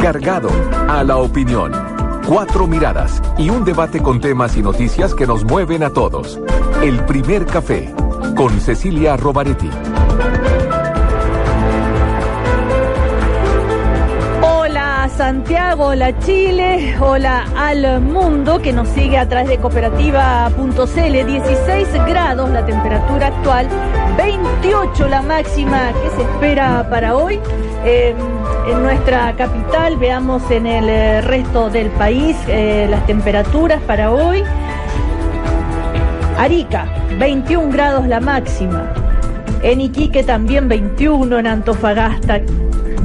Cargado a la opinión. Cuatro miradas y un debate con temas y noticias que nos mueven a todos. El primer café con Cecilia Robaretti. Santiago, hola Chile, hola al mundo que nos sigue a través de cooperativa.cl. 16 grados la temperatura actual, 28 la máxima que se espera para hoy. Eh, en nuestra capital, veamos en el eh, resto del país eh, las temperaturas para hoy. Arica, 21 grados la máxima. En Iquique también 21, en Antofagasta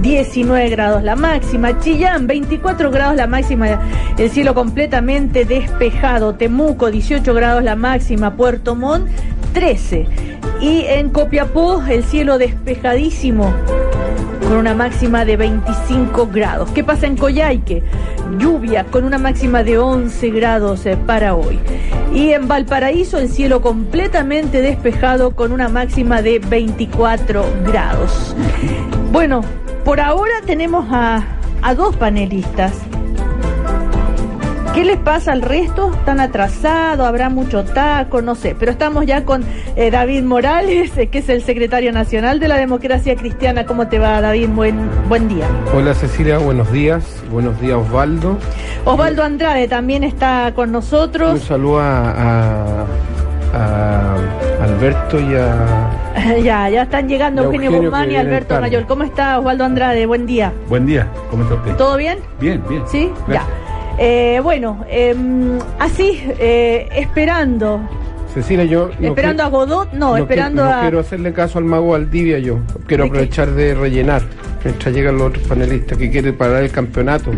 19 grados la máxima, Chillán 24 grados la máxima, el cielo completamente despejado, Temuco 18 grados la máxima, Puerto Montt 13 y en Copiapó el cielo despejadísimo con una máxima de 25 grados. ¿Qué pasa en Coyhaique? Lluvia con una máxima de 11 grados eh, para hoy. Y en Valparaíso el cielo completamente despejado con una máxima de 24 grados. Bueno, por ahora tenemos a, a dos panelistas. ¿Qué les pasa al resto? ¿Están atrasados? ¿Habrá mucho taco? No sé. Pero estamos ya con eh, David Morales, eh, que es el secretario nacional de la democracia cristiana. ¿Cómo te va, David? Buen, buen día. Hola, Cecilia. Buenos días. Buenos días, Osvaldo. Osvaldo Andrade también está con nosotros. Un saludo a, a, a Alberto y a... ya, ya están llegando Eugenio, Eugenio, Guzmán y Alberto. Mayol. ¿Cómo está Osvaldo Andrade? Buen día. Buen día, ¿cómo está usted? ¿Todo bien? Bien, bien. ¿Sí? Gracias. Ya. Eh, bueno, em, así, eh, esperando. Cecilia, yo... no ¿Esperando a Godot? No, esperando no a... quiero hacerle caso al mago Valdivia yo. Quiero aprovechar de rellenar mientras llegan los otros panelistas que quieren parar el campeonato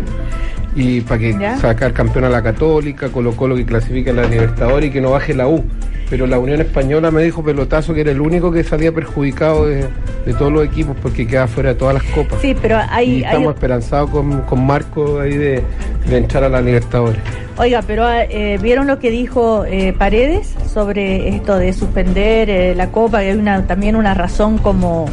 y para que ¿Ya? sacar campeón a la Católica, Colo Colo que clasifique a la Libertadores y que no baje la U. Pero la Unión Española me dijo pelotazo que era el único que salía perjudicado de, de todos los equipos porque queda fuera de todas las copas. Sí, pero hay- estamos esperanzados con, con Marco ahí de, de entrar a la Libertadores. Oiga, pero eh, ¿vieron lo que dijo eh, Paredes sobre esto de suspender eh, la Copa? Que hay una, también una razón como,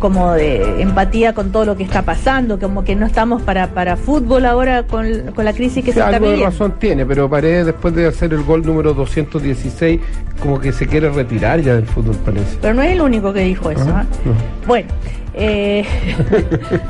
como de empatía con todo lo que está pasando, como que no estamos para, para fútbol ahora con, con la crisis que se está algo de viviendo. razón tiene, pero Paredes después de hacer el gol número 216, como que se quiere retirar ya del fútbol, parece. Pero no es el único que dijo eso. Ajá, no. Bueno, eh,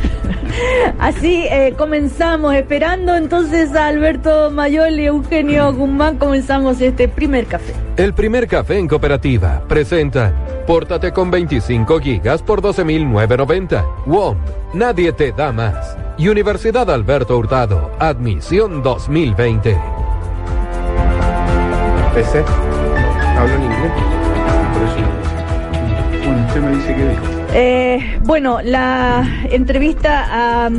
así eh, comenzamos, esperando entonces a Alberto Mayol y Eugenio Guzmán, comenzamos este primer café. El primer café en cooperativa presenta Pórtate con 25 gigas por 12.990. WOM, nadie te da más. Y Universidad Alberto Hurtado, admisión 2020. PC, hablo en inglés. Por eso. Bueno, usted me dice que dijo. Eh, bueno, la entrevista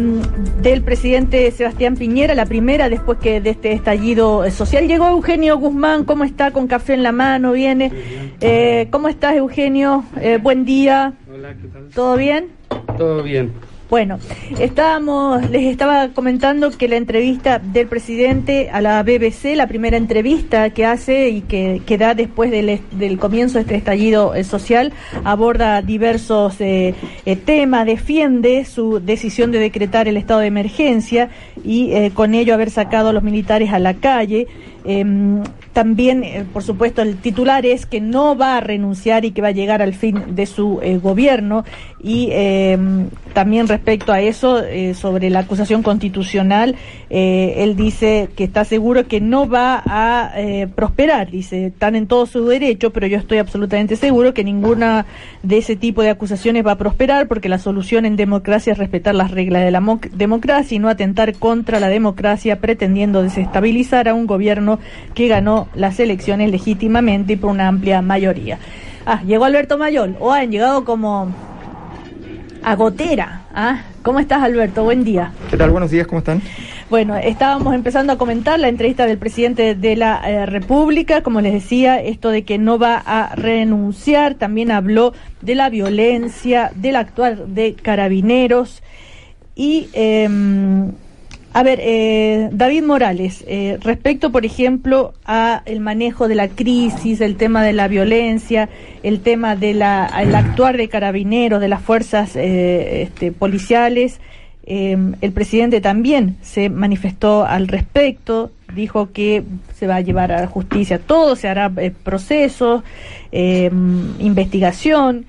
del presidente Sebastián Piñera, la primera después que de este estallido social, llegó Eugenio Guzmán, ¿cómo está? Con café en la mano, viene. Eh, ¿Cómo estás, Eugenio? Eh, buen día. Hola, ¿qué tal? ¿Todo bien? Todo bien. Bueno, estábamos, les estaba comentando que la entrevista del presidente a la BBC, la primera entrevista que hace y que, da después del comienzo de este estallido eh, social, aborda diversos eh, eh, temas, defiende su decisión de decretar el estado de emergencia y eh, con ello haber sacado a los militares a la calle. Em, también, eh, por supuesto, el titular es que no va a renunciar y que va a llegar al fin de su eh, gobierno. Y em, también respecto a eso, eh, sobre la acusación constitucional, eh, él dice que está seguro que no va a eh, prosperar. Dice, están en todo su derecho, pero yo estoy absolutamente seguro que ninguna de ese tipo de acusaciones va a prosperar porque la solución en democracia es respetar las reglas de la mo- democracia y no atentar contra la democracia pretendiendo desestabilizar a un gobierno que ganó las elecciones legítimamente y por una amplia mayoría. Ah, llegó Alberto Mayol. O han llegado como a gotera. ¿ah? ¿Cómo estás, Alberto? Buen día. ¿Qué tal? Buenos días, ¿cómo están? Bueno, estábamos empezando a comentar la entrevista del presidente de la eh, República, como les decía, esto de que no va a renunciar, también habló de la violencia, del actuar de carabineros y em, a ver, eh, David Morales, eh, respecto, por ejemplo, a el manejo de la crisis, el tema de la violencia, el tema de la, el actuar de carabineros, de las fuerzas eh, este, policiales, el presidente también se manifestó al respecto, dijo que se va a llevar a la justicia todo, se hará procesos, investigación.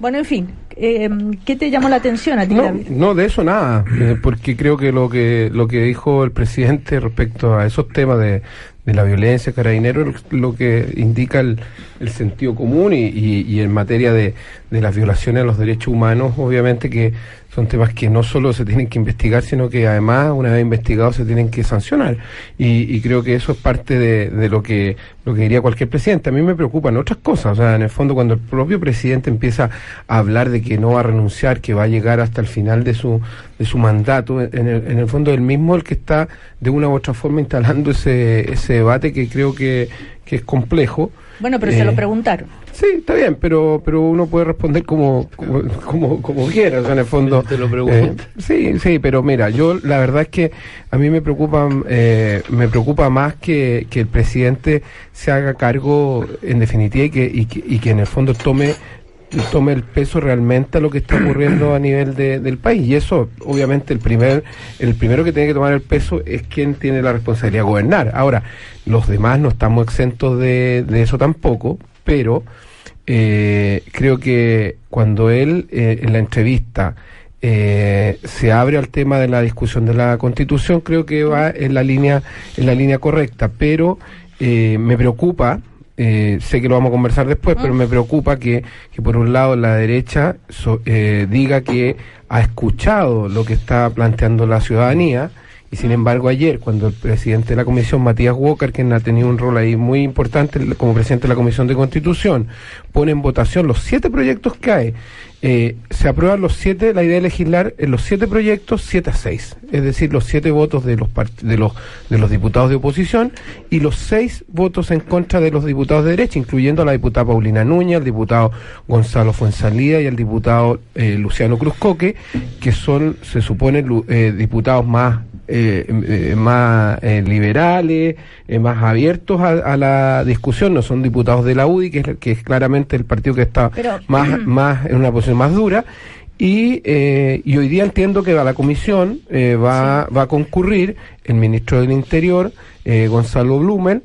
Bueno, en fin, eh, ¿qué te llamó la atención a ti, no? No, de eso nada, eh, porque creo que lo que lo que dijo el presidente respecto a esos temas de, de la violencia carabinero lo que indica el, el sentido común y, y, y en materia de, de, las violaciones a los derechos humanos, obviamente que son temas que no solo se tienen que investigar, sino que además, una vez investigados, se tienen que sancionar. Y, y creo que eso es parte de, de, lo que lo que diría cualquier presidente. A mí me preocupan otras cosas. O sea, en el fondo, cuando el propio presidente empieza a hablar de que no va a renunciar, que va a llegar hasta el final de su de su mandato, en el, en el fondo el mismo el que está de una u otra forma instalando ese, ese debate que creo que, que es complejo. Bueno, pero eh, se lo preguntaron. Sí, está bien, pero pero uno puede responder como como, como, como quiera, o sea, en el fondo. Te lo pregunto. Eh, sí, sí, pero mira, yo la verdad es que a mí me preocupa, eh, me preocupa más que, que el presidente se haga cargo, en definitiva, y que, y que, y que en el fondo tome tome el peso realmente a lo que está ocurriendo a nivel de, del país. Y eso obviamente el primer el primero que tiene que tomar el peso es quien tiene la responsabilidad de gobernar. Ahora los demás no estamos exentos de, de eso tampoco pero eh, creo que cuando él eh, en la entrevista eh, se abre al tema de la discusión de la constitución creo que va en la línea en la línea correcta. Pero eh, me preocupa eh, sé que lo vamos a conversar después, pero me preocupa que, que por un lado la derecha so, eh, diga que ha escuchado lo que está planteando la ciudadanía y sin embargo ayer cuando el presidente de la comisión Matías Walker quien ha tenido un rol ahí muy importante como presidente de la comisión de constitución pone en votación los siete proyectos que hay eh, se aprueban los siete la idea de legislar en los siete proyectos siete a seis. Es decir los siete votos de los de los de los diputados de oposición y los seis votos en contra de los diputados de derecha incluyendo a la diputada Paulina Núñez el diputado Gonzalo Fuensalida y el diputado eh, Luciano Cruzcoque que son se supone eh, diputados más eh, eh, más eh, liberales, eh, más abiertos a, a, la discusión, no son diputados de la UDI, que es, que es claramente el partido que está Pero, más, más en una posición más dura. Y, eh, y hoy día entiendo que a la comisión eh, va, sí. va a concurrir el ministro del Interior, eh, Gonzalo Blumen,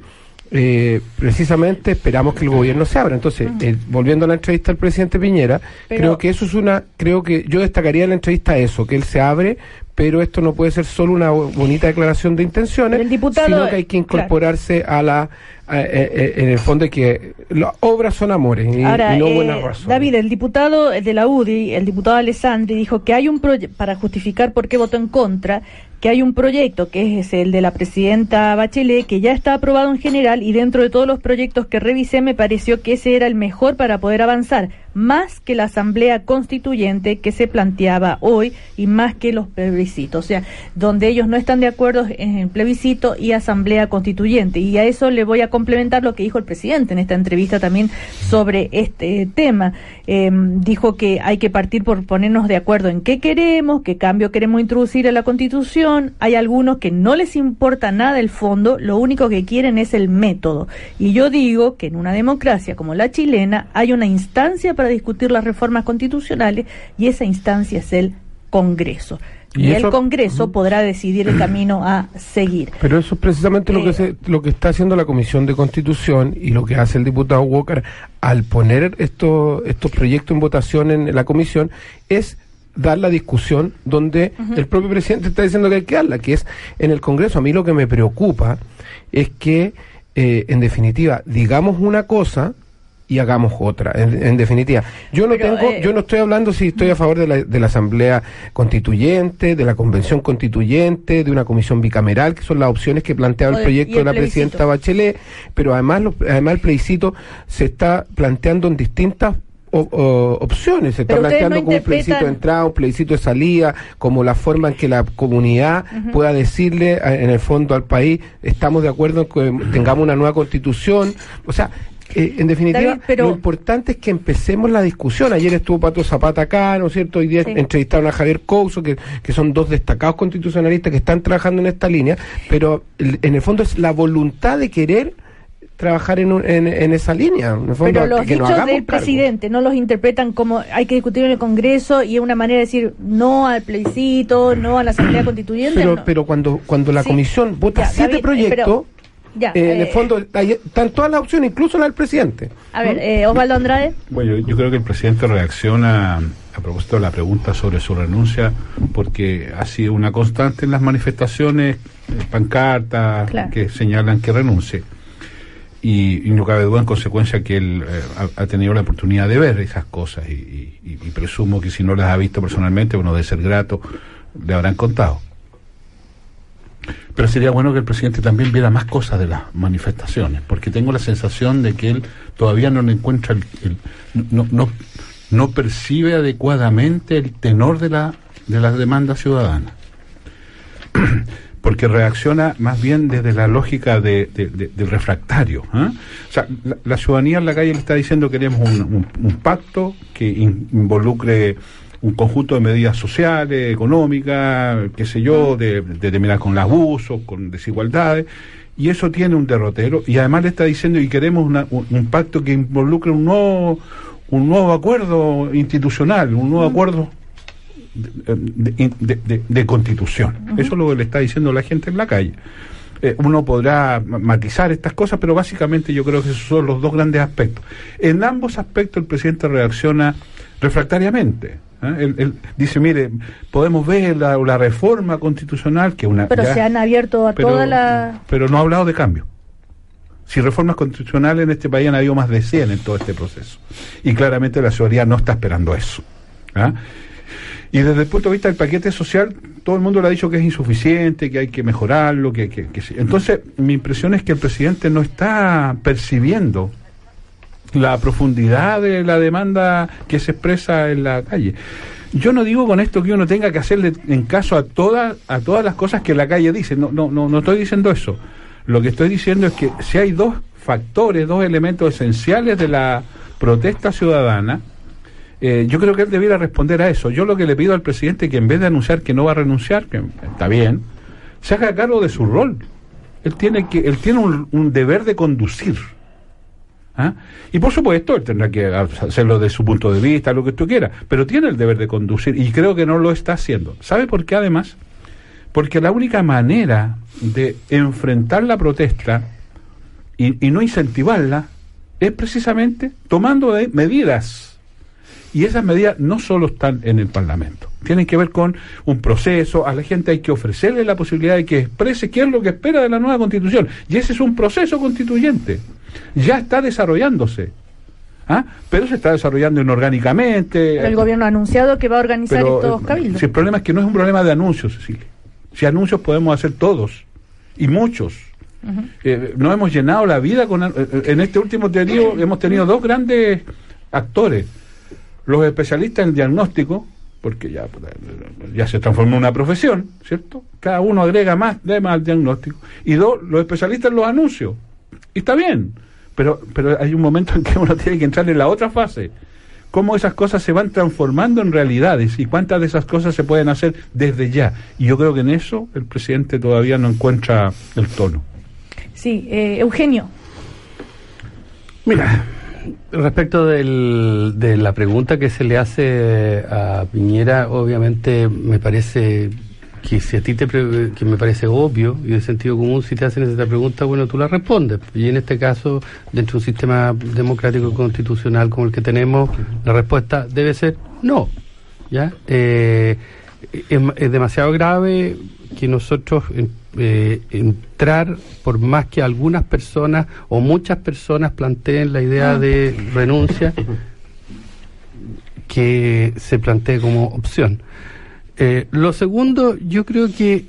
precisamente esperamos que el gobierno se abra. Entonces, volviendo a la entrevista del presidente Piñera, pero, creo que eso es una, creo que yo destacaría en la entrevista eso, que él se abre, pero esto no puede ser solo una bonita declaración de intenciones, diputado, sino que hay que incorporarse claro. a la en el fondo que las obras son amores y, Ahora, y no eh, buenas razones. David, el diputado de la UDI, el diputado Alessandri, dijo que hay un proyecto, para justificar por qué votó en contra, que hay un proyecto que es el de la presidenta Bachelet, que ya está aprobado en general y dentro de todos los proyectos que revisé me pareció que ese era el mejor para poder avanzar, más que la asamblea constituyente que se planteaba hoy y más que los plebiscitos. O sea, donde ellos no están de acuerdo en el plebiscito y asamblea constituyente. Y a eso le voy a complementar lo que dijo el presidente en esta entrevista también sobre este tema. Eh, dijo que hay que partir por ponernos de acuerdo en qué queremos, qué cambio queremos introducir en la constitución. Hay algunos que no les importa nada el fondo, lo único que quieren es el método. Y yo digo que en una democracia como la chilena hay una instancia para discutir las reformas constitucionales y esa instancia es el Congreso. Y, eso, el Congreso podrá decidir el camino a seguir. Pero eso es precisamente eh, lo que se, lo que está haciendo la Comisión de Constitución y lo que hace el diputado Walker al poner estos estos proyectos en votación en la comisión es dar la discusión donde uh -huh. el propio presidente está diciendo que hay que darla, que es en el Congreso. A mí lo que me preocupa es que, eh, en definitiva, digamos una cosa y hagamos otra, en, en definitiva. Yo no Pero, tengo, eh, yo no estoy hablando si estoy a favor de la, de la Asamblea Constituyente, de la Convención Constituyente, de una comisión bicameral, que son las opciones que planteaba el proyecto de la plebiscito. presidenta Bachelet, pero además, lo- además el plebiscito se está planteando en distintas o- o- opciones, se está planteando no como un plebiscito de entrada, un plebiscito de salida, como la forma en que la comunidad pueda decirle eh, en el fondo al país, estamos de acuerdo en que tengamos una nueva constitución, o sea, eh, en definitiva, David, pero- lo importante es que empecemos la discusión. Ayer estuvo Pato Zapata acá, ¿no es cierto? Hoy día Sí. entrevistaron a Javier Couso, que, que son dos destacados constitucionalistas que están trabajando en esta línea, pero el- en el fondo es la voluntad de querer trabajar en, un- en, en esa línea. En el fondo, Pero los que dichos del cargo. presidente no los interpretan como hay que discutir en el Congreso y es una manera de decir no al plebiscito, no a la Asamblea Constituyente. Pero, no. pero cuando, cuando la Sí. comisión vota Ya, siete David, eh, proyectos, pero- ya, eh, en eh, el fondo hay- están todas las opciones, incluso la del presidente. A ver, eh, Osvaldo Andrade. Bueno, yo, yo creo que el presidente reacciona a propósito de la pregunta sobre su renuncia porque ha sido una constante en las manifestaciones, eh, pancartas Claro. que señalan que renuncie. Y, y no cabe duda en consecuencia que él eh, ha, ha tenido la oportunidad de ver esas cosas y- y presumo que si no las ha visto personalmente, bueno, de ser grato, le habrán contado. Pero sería bueno que el presidente también viera más cosas de las manifestaciones, porque tengo la sensación de que él todavía no encuentra el, el- no, no, no percibe adecuadamente el tenor de la de las demandas ciudadanas. porque reacciona más bien desde la lógica de, de- de- del refractario. ¿ah? O sea, la, ciudadanía en la calle le está diciendo que queremos un, pacto que in- involucre un conjunto de medidas sociales, económicas, qué sé yo, de, de terminar con los abusos, con desigualdades, y eso tiene un derrotero, y además le está diciendo y queremos una- un, un pacto que involucre un nuevo, un nuevo acuerdo institucional, un nuevo acuerdo de, de- de- de constitución. Eso es lo que le está diciendo la gente en la calle. Eh, uno podrá ma- matizar estas cosas, pero básicamente yo creo que esos son los dos grandes aspectos. En ambos aspectos el presidente reacciona refractariamente. ¿Eh? Él, él dice, mire, podemos ver la, la reforma constitucional que una... Pero ya- se han abierto a pero, toda la... pero no ha hablado de cambio. Si reformas constitucionales en este país han habido más de 100 en todo este proceso. Y claramente la ciudadanía no está esperando eso. ¿ah? Y desde el punto de vista del paquete social, todo el mundo le ha dicho que es insuficiente, que hay que mejorarlo, que, que, que. Entonces, mi impresión es que el presidente no está percibiendo la profundidad de la demanda que se expresa en la calle. Yo no digo con esto que uno tenga que hacerle en caso a todas a todas las cosas que la calle dice. No, no, no, no estoy diciendo eso. Lo que estoy diciendo es que si hay dos factores, dos elementos esenciales de la protesta ciudadana, eh, yo creo que él debiera responder a eso. Yo lo que le pido al presidente es que en vez de anunciar que no va a renunciar, que está bien, se haga cargo de su rol. Él tiene que, él tiene un, un deber de conducir. ¿Ah? Y por supuesto, él tendrá que hacerlo de su punto de vista, lo que tú quieras, pero tiene el deber de conducir y creo que no lo está haciendo. ¿Sabe por qué además? Porque la única manera de enfrentar la protesta y, no incentivarla es precisamente tomando medidas. Y esas medidas no solo están en el Parlamento, tienen que ver con un proceso, a la gente hay que ofrecerle la posibilidad de que exprese qué es lo que espera de la nueva constitución. Y ese es un proceso constituyente, ya está desarrollándose. ¿Ah? Pero se está desarrollando inorgánicamente. Pero el gobierno ha anunciado que va a organizar Pero, estos eh, cabildos. si el problema es que no es un problema de anuncios, Cecilia. Si anuncios podemos hacer todos, y muchos. Eh, no hemos llenado la vida con... eh, eh, en este último periodo hemos tenido dos grandes actores. Los especialistas en diagnóstico, porque ya, ya se transformó en una profesión, ¿cierto? Cada uno agrega más temas al diagnóstico. Y dos, los especialistas en los anuncios. Y está bien, pero, pero hay un momento en que uno tiene que entrar en la otra fase. Cómo esas cosas se van transformando en realidades y cuántas de esas cosas se pueden hacer desde ya. Y yo creo que en eso el presidente todavía no encuentra el tono. Sí, eh, Eugenio. Mira, respecto del- de la pregunta que se le hace a Piñera, obviamente me parece que si a ti te que me parece obvio y de sentido común, si te hacen esta pregunta, bueno, tú la respondes. Y en este caso, dentro de un sistema democrático constitucional como el que tenemos, la respuesta debe ser no. ¿Ya? Eh, es, es demasiado grave que nosotros, en, eh, entrar, por más que algunas personas o muchas personas planteen la idea de renuncia, que se plantee como opción. Eh, lo segundo, yo creo que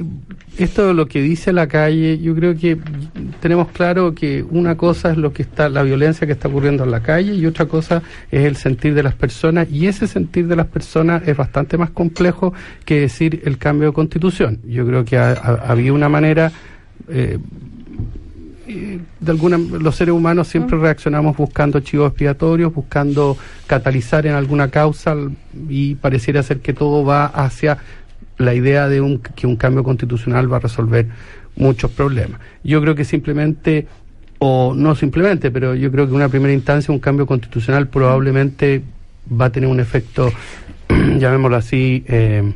esto de lo que dice la calle, yo creo que tenemos claro que una cosa es lo que está, la violencia que está ocurriendo en la calle y otra cosa es el sentir de las personas y ese sentir de las personas es bastante más complejo que decir el cambio de constitución. Yo creo que había una manera eh, de alguna los seres humanos siempre reaccionamos buscando chivos expiatorios, buscando catalizar en alguna causa y pareciera ser que todo va hacia la idea de un, que un cambio constitucional va a resolver muchos problemas. Yo creo que simplemente, o no simplemente, pero yo creo que en una primera instancia un cambio constitucional probablemente va a tener un efecto, llamémoslo así, eh,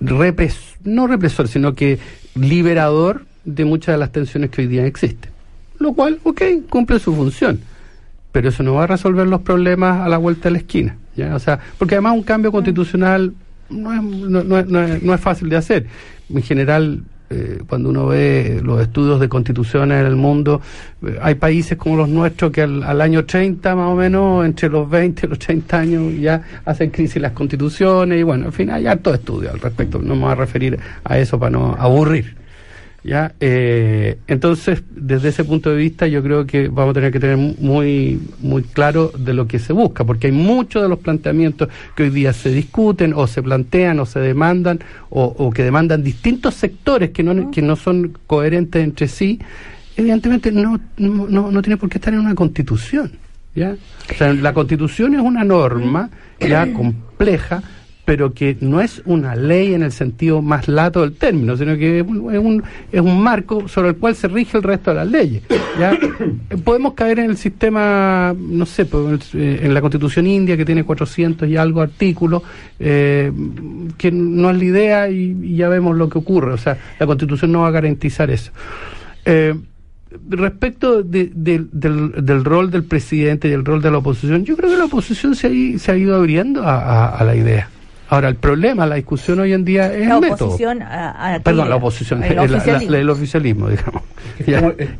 no represor, sino que liberador de muchas de las tensiones que hoy día existen. Lo cual, ok, cumple su función, pero eso no va a resolver los problemas a la vuelta de la esquina. ¿ya? O sea, porque además un cambio constitucional no es, no, no, no es, fácil de hacer. En general, eh, cuando uno ve los estudios de constituciones en el mundo, eh, hay países como los nuestros que al, año 30 más o menos, entre los 20 y los 30 años, ya hacen crisis las constituciones y bueno, en fin, hay harto estudio al respecto. No me voy a referir a eso para no aburrir. ¿Ya? Eh, entonces, desde ese punto de vista, yo creo que vamos a tener que tener muy, muy claro de lo que se busca, porque hay muchos de los planteamientos que hoy día se discuten o se plantean o se demandan o, que demandan distintos sectores que no, que no son coherentes entre sí, evidentemente no, no, no tiene por qué estar en una constitución. ¿ya? O la constitución es una norma ya compleja pero que no es una ley en el sentido más lato del término, sino que es un, es un marco sobre el cual se rige el resto de las leyes. ¿ya? Podemos caer en el sistema, no sé, pues, eh, en la constitución india que tiene 400 y algo artículos, eh, que no es la idea y, ya vemos lo que ocurre. O sea, la constitución no va a garantizar eso. Eh, respecto del, del, rol del presidente y el rol de la oposición, yo creo que la oposición se ha, se ha ido abriendo a la idea. Ahora, el problema, la discusión hoy en día es la el método. A, Perdón, la oposición, el oficialismo, el oficialismo digamos.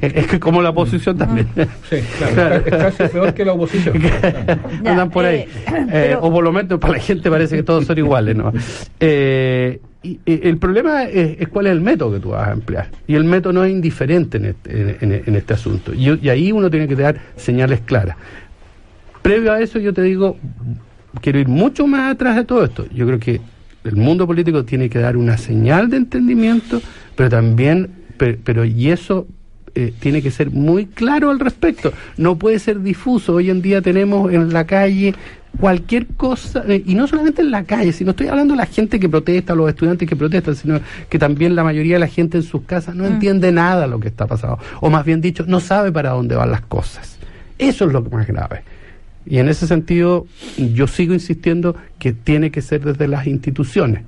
Es, que como la oposición también. Sí, claro, es casi peor que la oposición. Andan por ahí. Eh, eh, o por lo menos para la gente parece que todos son iguales, ¿no? Eh, y, el problema es, cuál es el método que tú vas a emplear. Y el método no es indiferente en este, en, este asunto. Y, y ahí uno tiene que dar señales claras. Previo a eso, yo te digo, quiero ir mucho más atrás de todo esto. Yo creo que el mundo político tiene que dar una señal de entendimiento, pero también, pero, y eso eh, tiene que ser muy claro al respecto. No puede ser difuso. Hoy en día tenemos en la calle cualquier cosa, eh, y no solamente en la calle, sino estoy hablando de la gente que protesta, los estudiantes que protestan, sino que también la mayoría de la gente en sus casas no mm. entiende nada lo que está pasando, o más bien dicho, no sabe para dónde van las cosas. Eso es lo más grave. Y en ese sentido, yo sigo insistiendo que tiene que ser desde las instituciones.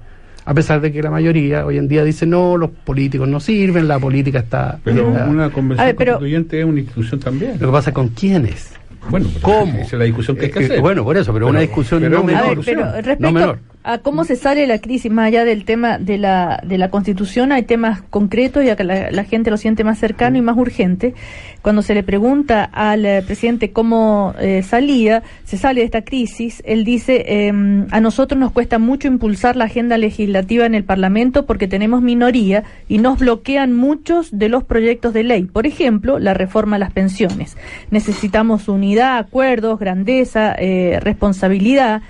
A pesar de que la mayoría hoy en día dice no, los políticos no sirven, la política está. Pero una convención constituyente es una institución también. Lo que pasa con quiénes. Bueno, ¿cómo? Esa es la discusión que hay que hacer. Bueno, por eso, pero, una discusión no, menor, pero no menor a cómo se sale la crisis, más allá del tema de la, de la constitución, hay temas concretos y que la, gente lo siente más cercano y más urgente. Cuando se le pregunta al eh, presidente cómo eh, salía, se sale de esta crisis, él dice, em, a nosotros nos cuesta mucho impulsar la agenda legislativa en el Parlamento porque tenemos minoría y nos bloquean muchos de los proyectos de ley. Por ejemplo, la reforma a las pensiones. Necesitamos unidad, acuerdos, grandeza, eh, responsabilidad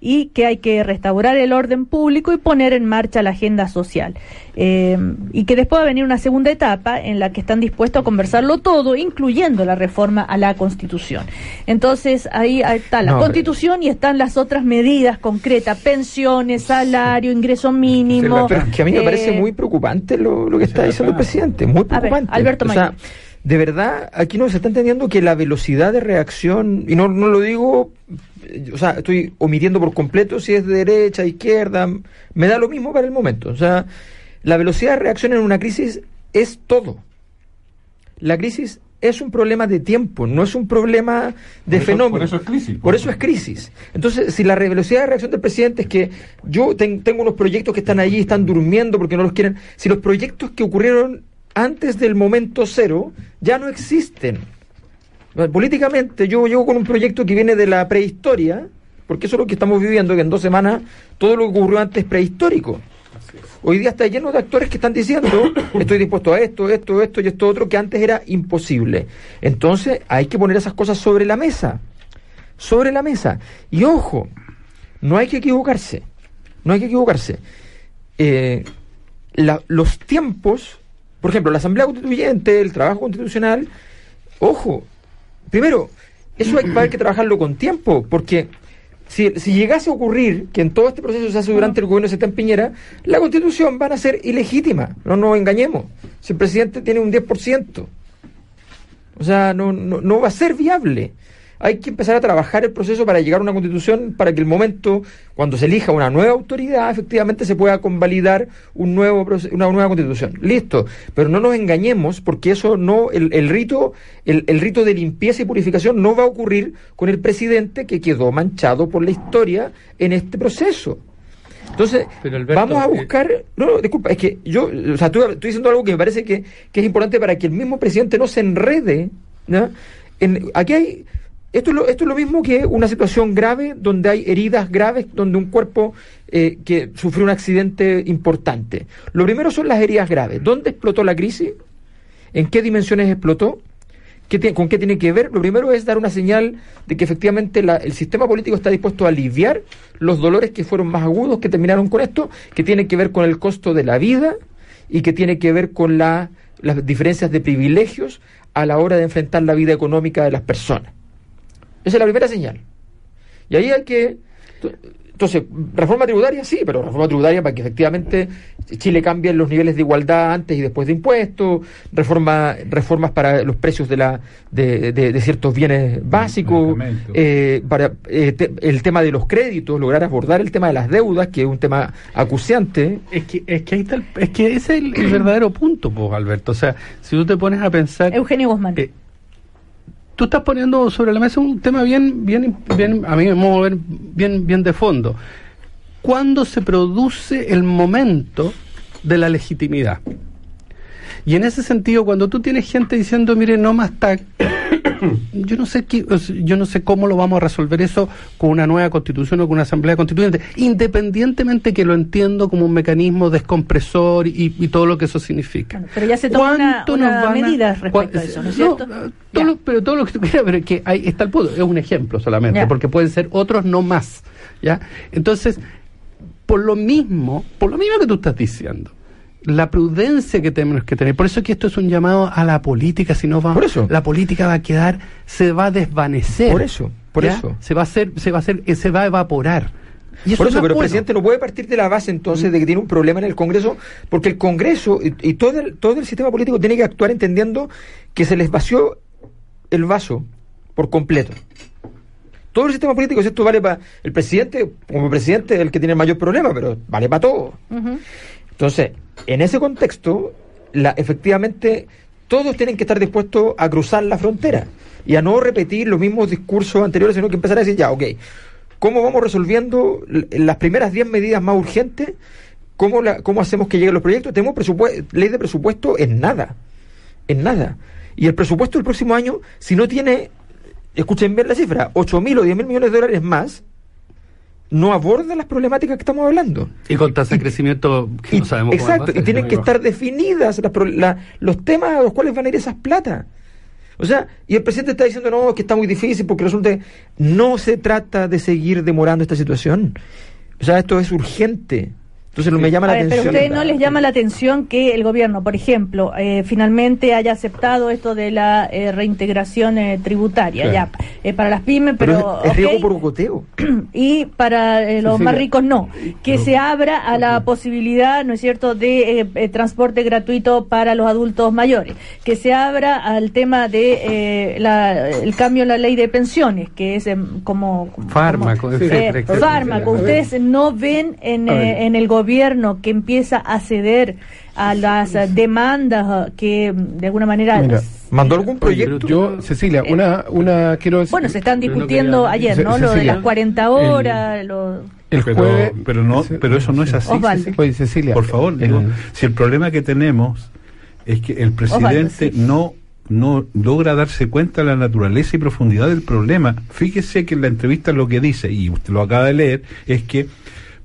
y que hay que restaurar el orden público y poner en marcha la agenda social. Eh, y que después va a venir una segunda etapa en la que están dispuestos a conversarlo todo, incluyendo la reforma a la Constitución. Entonces ahí está la Constitución y están las otras medidas concretas, pensiones, salario, ingreso mínimo. que a mí me parece eh, muy preocupante lo, que está diciendo el presidente, muy preocupante. Alberto o de verdad, aquí no se está entendiendo que la velocidad de reacción, y no, no lo digo o sea, estoy omitiendo por completo si es de derecha, izquierda, me da lo mismo para el momento. O sea, la velocidad de reacción en una crisis es todo. La crisis es un problema de tiempo, no es un problema de Por eso- fenómeno. por eso es crisis. Por eso es crisis. Entonces, si la velocidad de reacción del presidente es que yo ten- tengo unos proyectos que están allí, están durmiendo porque no los quieren, si los proyectos que ocurrieron antes del momento cero ya no existen. Políticamente yo llego con un proyecto que viene de la prehistoria, porque eso es lo que estamos viviendo, que en dos semanas todo lo que ocurrió antes es prehistórico. Hoy día está lleno de actores que están diciendo, estoy dispuesto a esto, esto, esto y esto otro, que antes era imposible. Entonces hay que poner esas cosas sobre la mesa. Sobre la mesa. Y ojo, no hay que equivocarse. No hay que equivocarse. Eh, la- los tiempos, por ejemplo, la Asamblea Constituyente, el trabajo constitucional, ojo, primero, eso hay, haber que trabajarlo con tiempo, porque si, si llegase a ocurrir que en todo este proceso se hace durante el gobierno de Setán Piñera, la constitución van a ser ilegítima, no nos engañemos. Si el presidente tiene un 10%, o sea, no, no, no va a ser viable. Hay que empezar a trabajar el proceso para llegar a una constitución para que el momento, cuando se elija una nueva autoridad, efectivamente se pueda convalidar un nuevo una nueva constitución. Listo. Pero no nos engañemos, porque eso no, el, el rito, el, el rito de limpieza y purificación no va a ocurrir con el presidente que quedó manchado por la historia en este proceso. Entonces, Alberto, vamos a eh, buscar. No, no, disculpa, es que yo, o sea, estoy, estoy diciendo algo que me parece que, que es importante para que el mismo presidente no se enrede. ¿no? En, aquí hay. Esto es, lo, mismo que una situación grave donde hay heridas graves, donde un cuerpo eh, que sufrió un accidente importante. Lo primero son las heridas graves. ¿Dónde explotó la crisis? ¿En qué dimensiones explotó? ¿Qué tiene- ¿Con qué tiene que ver? Lo primero es dar una señal de que efectivamente el sistema político está dispuesto a aliviar los dolores que fueron más agudos, que terminaron con esto, que tiene que ver con el costo de la vida y que tiene que ver con la- las diferencias de privilegios a la hora de enfrentar la vida económica de las personas. Esa es la primera señal. Y ahí hay que... Entonces, reforma tributaria sí, pero reforma tributaria para que efectivamente Chile cambie los niveles de igualdad antes y después de impuestos, reforma, reformas para los precios de, la, de, de- de ciertos bienes básicos, eh, para eh, te- el tema de los créditos, lograr abordar el tema de las deudas, que es un tema acuciante. Es que, es que ahí está el- es que ese es el, el verdadero punto, pues, Alberto. O sea, si tú te pones a pensar. Eugenio Guzmán. eh, tú estás poniendo sobre la mesa un tema bien, bien, bien, a mí me ver bien, bien de fondo. ¿Cuándo se produce el momento de la legitimidad? Y en ese sentido, cuando tú tienes gente diciendo, mire, no más TAC, yo no sé qué, yo no sé cómo lo vamos a resolver eso con una nueva constitución o con una asamblea constituyente, independientemente que lo entiendo como un mecanismo descompresor y, y todo lo que eso significa. Bueno, pero ya se tomó una- ¿Cuánto una nos van a- medida respecto a eso, ¿no es cierto? eh, Ya. todo lo- pero todo lo que tú quieras, pero que ahí está el punto, es un ejemplo solamente, Ya. porque pueden ser otros no más, ¿ya? Entonces, por lo mismo, por lo mismo que tú estás diciendo, la prudencia que tenemos que tener, por eso es que esto es un llamado a la política, si no va, Por eso. la política va a quedar, se va a desvanecer. Por eso, por ¿ya? eso. Se va a hacer, se va a hacer, eh, se va a evaporar. Y Por eso, no es pero el presidente no puede partir de la base entonces de que tiene un problema en el Congreso, porque el Congreso y, y todo, el, todo el sistema político tiene que actuar entendiendo que se les vació el vaso por completo. Todo el sistema político, si esto vale para el presidente, como presidente es el que tiene el mayor problema, pero vale para todo. Entonces, en ese contexto, la, efectivamente, todos tienen que estar dispuestos a cruzar la frontera y a no repetir los mismos discursos anteriores, sino que empezar a decir, ya, ok, ¿cómo vamos resolviendo las primeras 10 medidas más urgentes? ¿Cómo, la- ¿Cómo hacemos que lleguen los proyectos? Tenemos ley de presupuesto en nada, en nada. Y el presupuesto del próximo año, si no tiene, escuchen bien la cifra, 8 mil o 10 mil millones de dólares más, no aborda las problemáticas que estamos hablando. Y con tasa de crecimiento que Y- no sabemos cómo exacto, a y tienen que estar definidas las la- los temas a los cuales van a ir esas plata. O sea, y el presidente está diciendo, no, que está muy difícil porque resulta que no se trata de seguir demorando esta situación. O sea, esto es urgente. Entonces me llama A la ver, pero atención. a ustedes no les llama la atención que el gobierno, por ejemplo, eh, finalmente haya aceptado esto de la eh, reintegración eh, tributaria Claro. ya eh, para las pymes, pero, pero es, es riesgo por y para eh, los más ricos no. Que se abra a la posibilidad, ¿no es cierto?, de eh, eh, transporte gratuito para los adultos mayores. Que se abra al tema de eh, la- el cambio en la ley de pensiones, que es em, como, como- Fármaco, como- etcétera, eh, etcétera. fármaco. Ustedes no ven en, eh, en el gobierno gobierno que empieza a ceder a las eh, demandas eh, que de alguna manera Mira, ¿Mandó algún proyecto? Yo, Cecilia, una, una quiero bueno se están Pero no discutiendo ayer no lo de las 40 horas lo- el pero, jueves, pero no, pero eso no es así. Osvaldo. Cecilia. Oye, Cecilia, Por favor, el- digo, si el problema que tenemos es que el presidente Osvaldo, sí. no no logra darse cuenta de la naturaleza y profundidad del problema. Fíjese que en la entrevista lo que dice, y usted lo acaba de leer, es que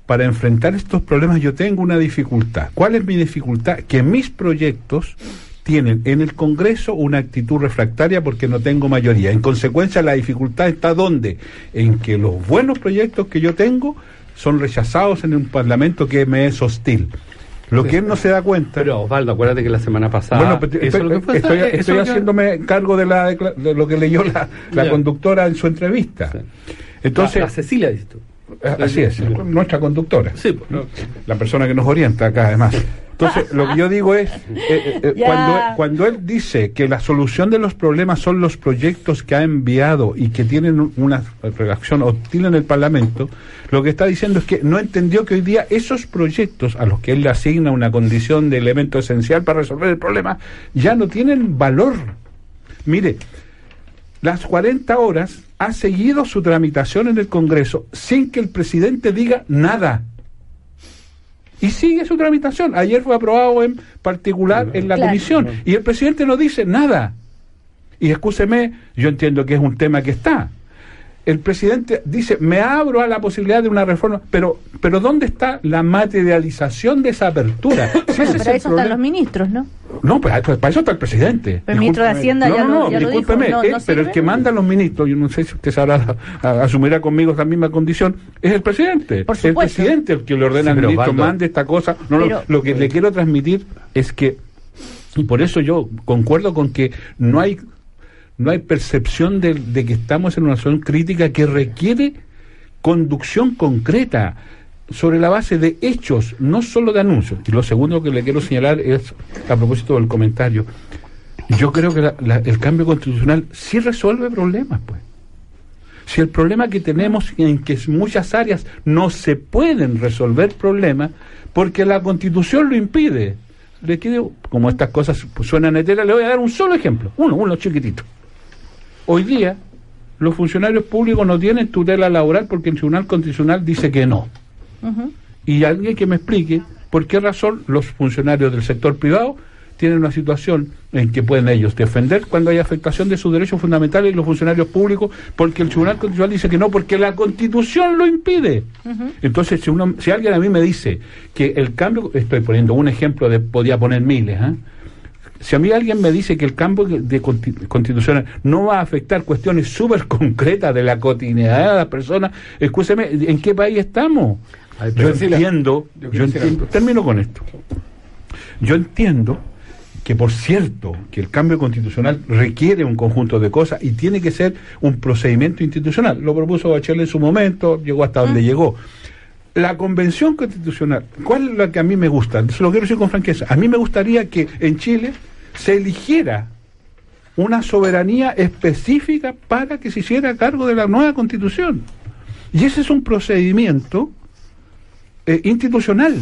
para enfrentar estos problemas yo tengo una dificultad. ¿Cuál es mi dificultad? Que mis proyectos tienen en el Congreso una actitud refractaria porque no tengo mayoría. En consecuencia, la dificultad está donde? En que los buenos proyectos que yo tengo son rechazados en un Parlamento que me es hostil. Lo que él no se da cuenta. Pero Osvaldo, acuérdate que la semana pasada. Bueno, pero eso lo que estoy- eso que- haciéndome cargo de, la, de lo que leyó la, conductora en su entrevista. Sí. Entonces, la, la Cecilia, dices tú. Eh, así es, nuestra conductora. Sí, pues, no. La persona que nos orienta acá, además. Entonces, lo que yo digo es, eh, eh, eh, cuando, cuando él dice que la solución de los problemas son los proyectos que ha enviado y que tienen un- una reacción hostil en el Parlamento, lo que está diciendo es que no entendió que hoy día esos proyectos a los que él le asigna una condición de elemento esencial para resolver el problema ya no tienen valor. Mire, las 40 horas ha seguido su tramitación en el Congreso sin que el presidente diga nada. Y sigue su tramitación. Ayer fue aprobado en particular en la Claro. comisión y el presidente no dice nada. Y escúcheme, yo entiendo que es un tema que está. El presidente dice, me abro a la posibilidad de una reforma, pero, pero ¿dónde está la materialización de esa apertura? Si ese es para eso están los ministros no no, para, para eso está el presidente. Pero el ministro de. Hacienda no, ya no, no, ya lo dijo. discúlpeme, No, eh, no pero el que manda a los ministros, yo no sé si usted sabrá, a- a- asumirá conmigo esa misma condición, es el presidente. Por el presidente el que le ordena Sí, al ministro, mande esta cosa. No, Pero- lo que le quiero transmitir es que, y por eso yo concuerdo con que no hay no hay percepción de, de que estamos en una zona crítica que requiere conducción concreta sobre la base de hechos, no solo de anuncios. Y lo segundo que le quiero señalar es, a propósito del comentario, yo creo que la- la- el cambio constitucional sí resuelve problemas, pues. Si el problema que tenemos en que muchas áreas no se pueden resolver problemas porque la constitución lo impide. Le quiero, como estas cosas suenan etéreas, le voy a dar un solo ejemplo, uno, uno chiquitito. Hoy día los funcionarios públicos no tienen tutela laboral porque el Tribunal Constitucional dice que no. Y alguien que me explique por qué razón los funcionarios del sector privado tienen una situación en que pueden ellos defender cuando hay afectación de sus derechos fundamentales y los funcionarios públicos porque el Tribunal Constitucional dice que no, porque la Constitución lo impide. Entonces, si, uno, si alguien a mí me dice que el cambio, estoy poniendo un ejemplo de, podía poner miles, ¿ah? Si a mí alguien me dice que el cambio de consti- constitucional no va a afectar cuestiones súper concretas de la cotidianidad de las personas, escúcheme, ¿en qué país estamos? Ay, yo entiendo, yo entiendo, algo. termino con esto. Yo entiendo que por cierto que el cambio constitucional requiere un conjunto de cosas y tiene que ser un procedimiento institucional. Lo propuso Bachelet en su momento, llegó hasta donde llegó. La convención constitucional, ¿cuál es la que a mí me gusta? Se lo quiero decir con franqueza. A mí me gustaría que en Chile se eligiera una soberanía específica para que se hiciera cargo de la nueva constitución. Y ese es un procedimiento eh, institucional.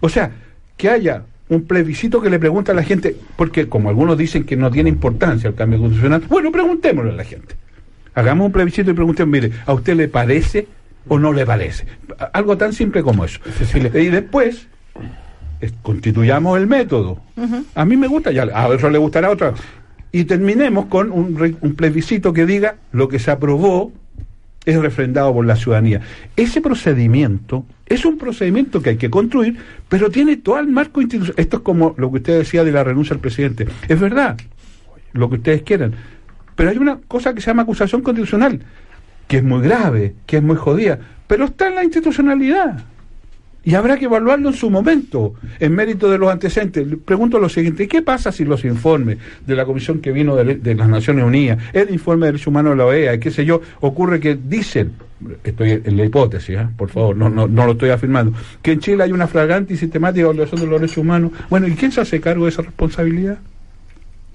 O sea, que haya un plebiscito que le pregunte a la gente, porque como algunos dicen que no tiene importancia el cambio constitucional, bueno, preguntémosle a la gente. Hagamos un plebiscito y preguntemos, mire, ¿a usted le parece o no le parece? Algo tan simple como eso. Y después es- constituyamos el método. A mí me gusta, ya a otro le gustará a otro. Y terminemos con un, un plebiscito que diga lo que se aprobó es refrendado por la ciudadanía. Ese procedimiento es un procedimiento que hay que construir, pero tiene todo el marco institucional. Esto es como lo que usted decía de la renuncia al presidente. Es verdad, lo que ustedes quieran. Pero hay una cosa que se llama acusación constitucional, que es muy grave, que es muy jodida, pero está en la institucionalidad. Y habrá que evaluarlo en su momento, en mérito de los antecedentes. Le pregunto lo siguiente, ¿qué pasa si los informes de la comisión que vino de, las Naciones Unidas, el informe de derechos humanos de la OEA, qué sé yo, ocurre que dicen, estoy en la hipótesis, ¿ah? por favor, no, no, no lo estoy afirmando, que en Chile hay una flagrante y sistemática violación de los derechos humanos? Bueno, ¿y quién se hace cargo de esa responsabilidad?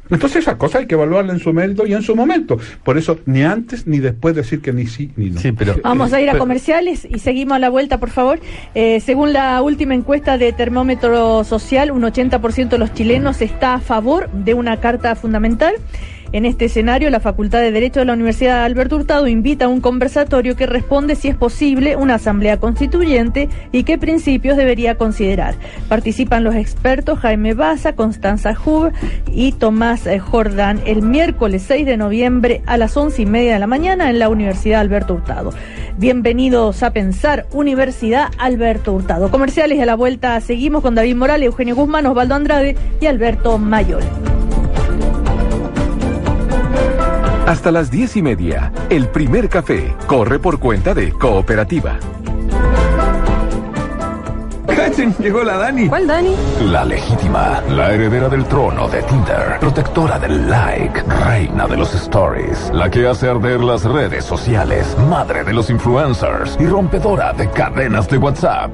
Entonces esas cosas hay que evaluarlas en su mérito y en su momento. Por eso, ni antes ni después decir que ni sí ni no. Sí, pero Vamos a ir a pero- comerciales y seguimos a la vuelta, por favor. Eh, según la última encuesta de Termómetro Social, un 80% de los chilenos está a favor de una carta fundamental. En este escenario, la Facultad de Derecho de la Universidad Alberto Hurtado invita a un conversatorio que responde si es posible una asamblea constituyente y qué principios debería considerar. Participan los expertos Jaime Baza, Constanza Hub y Tomás eh, Jordán el miércoles 6 de noviembre a las once y media de la mañana en la Universidad Alberto Hurtado. Bienvenidos a Pensar, Universidad Alberto Hurtado. Comerciales a la vuelta seguimos con David Morales, Eugenio Guzmán, Osvaldo Andrade y Alberto Mayol. Hasta las diez y media, el primer café corre por cuenta de Cooperativa. ¡Cachen! Llegó la Dani. ¿Cuál Dani? La legítima, la heredera del trono de Tinder, protectora del like, reina de los stories, la que hace arder las redes sociales, madre de los influencers y rompedora de cadenas de WhatsApp.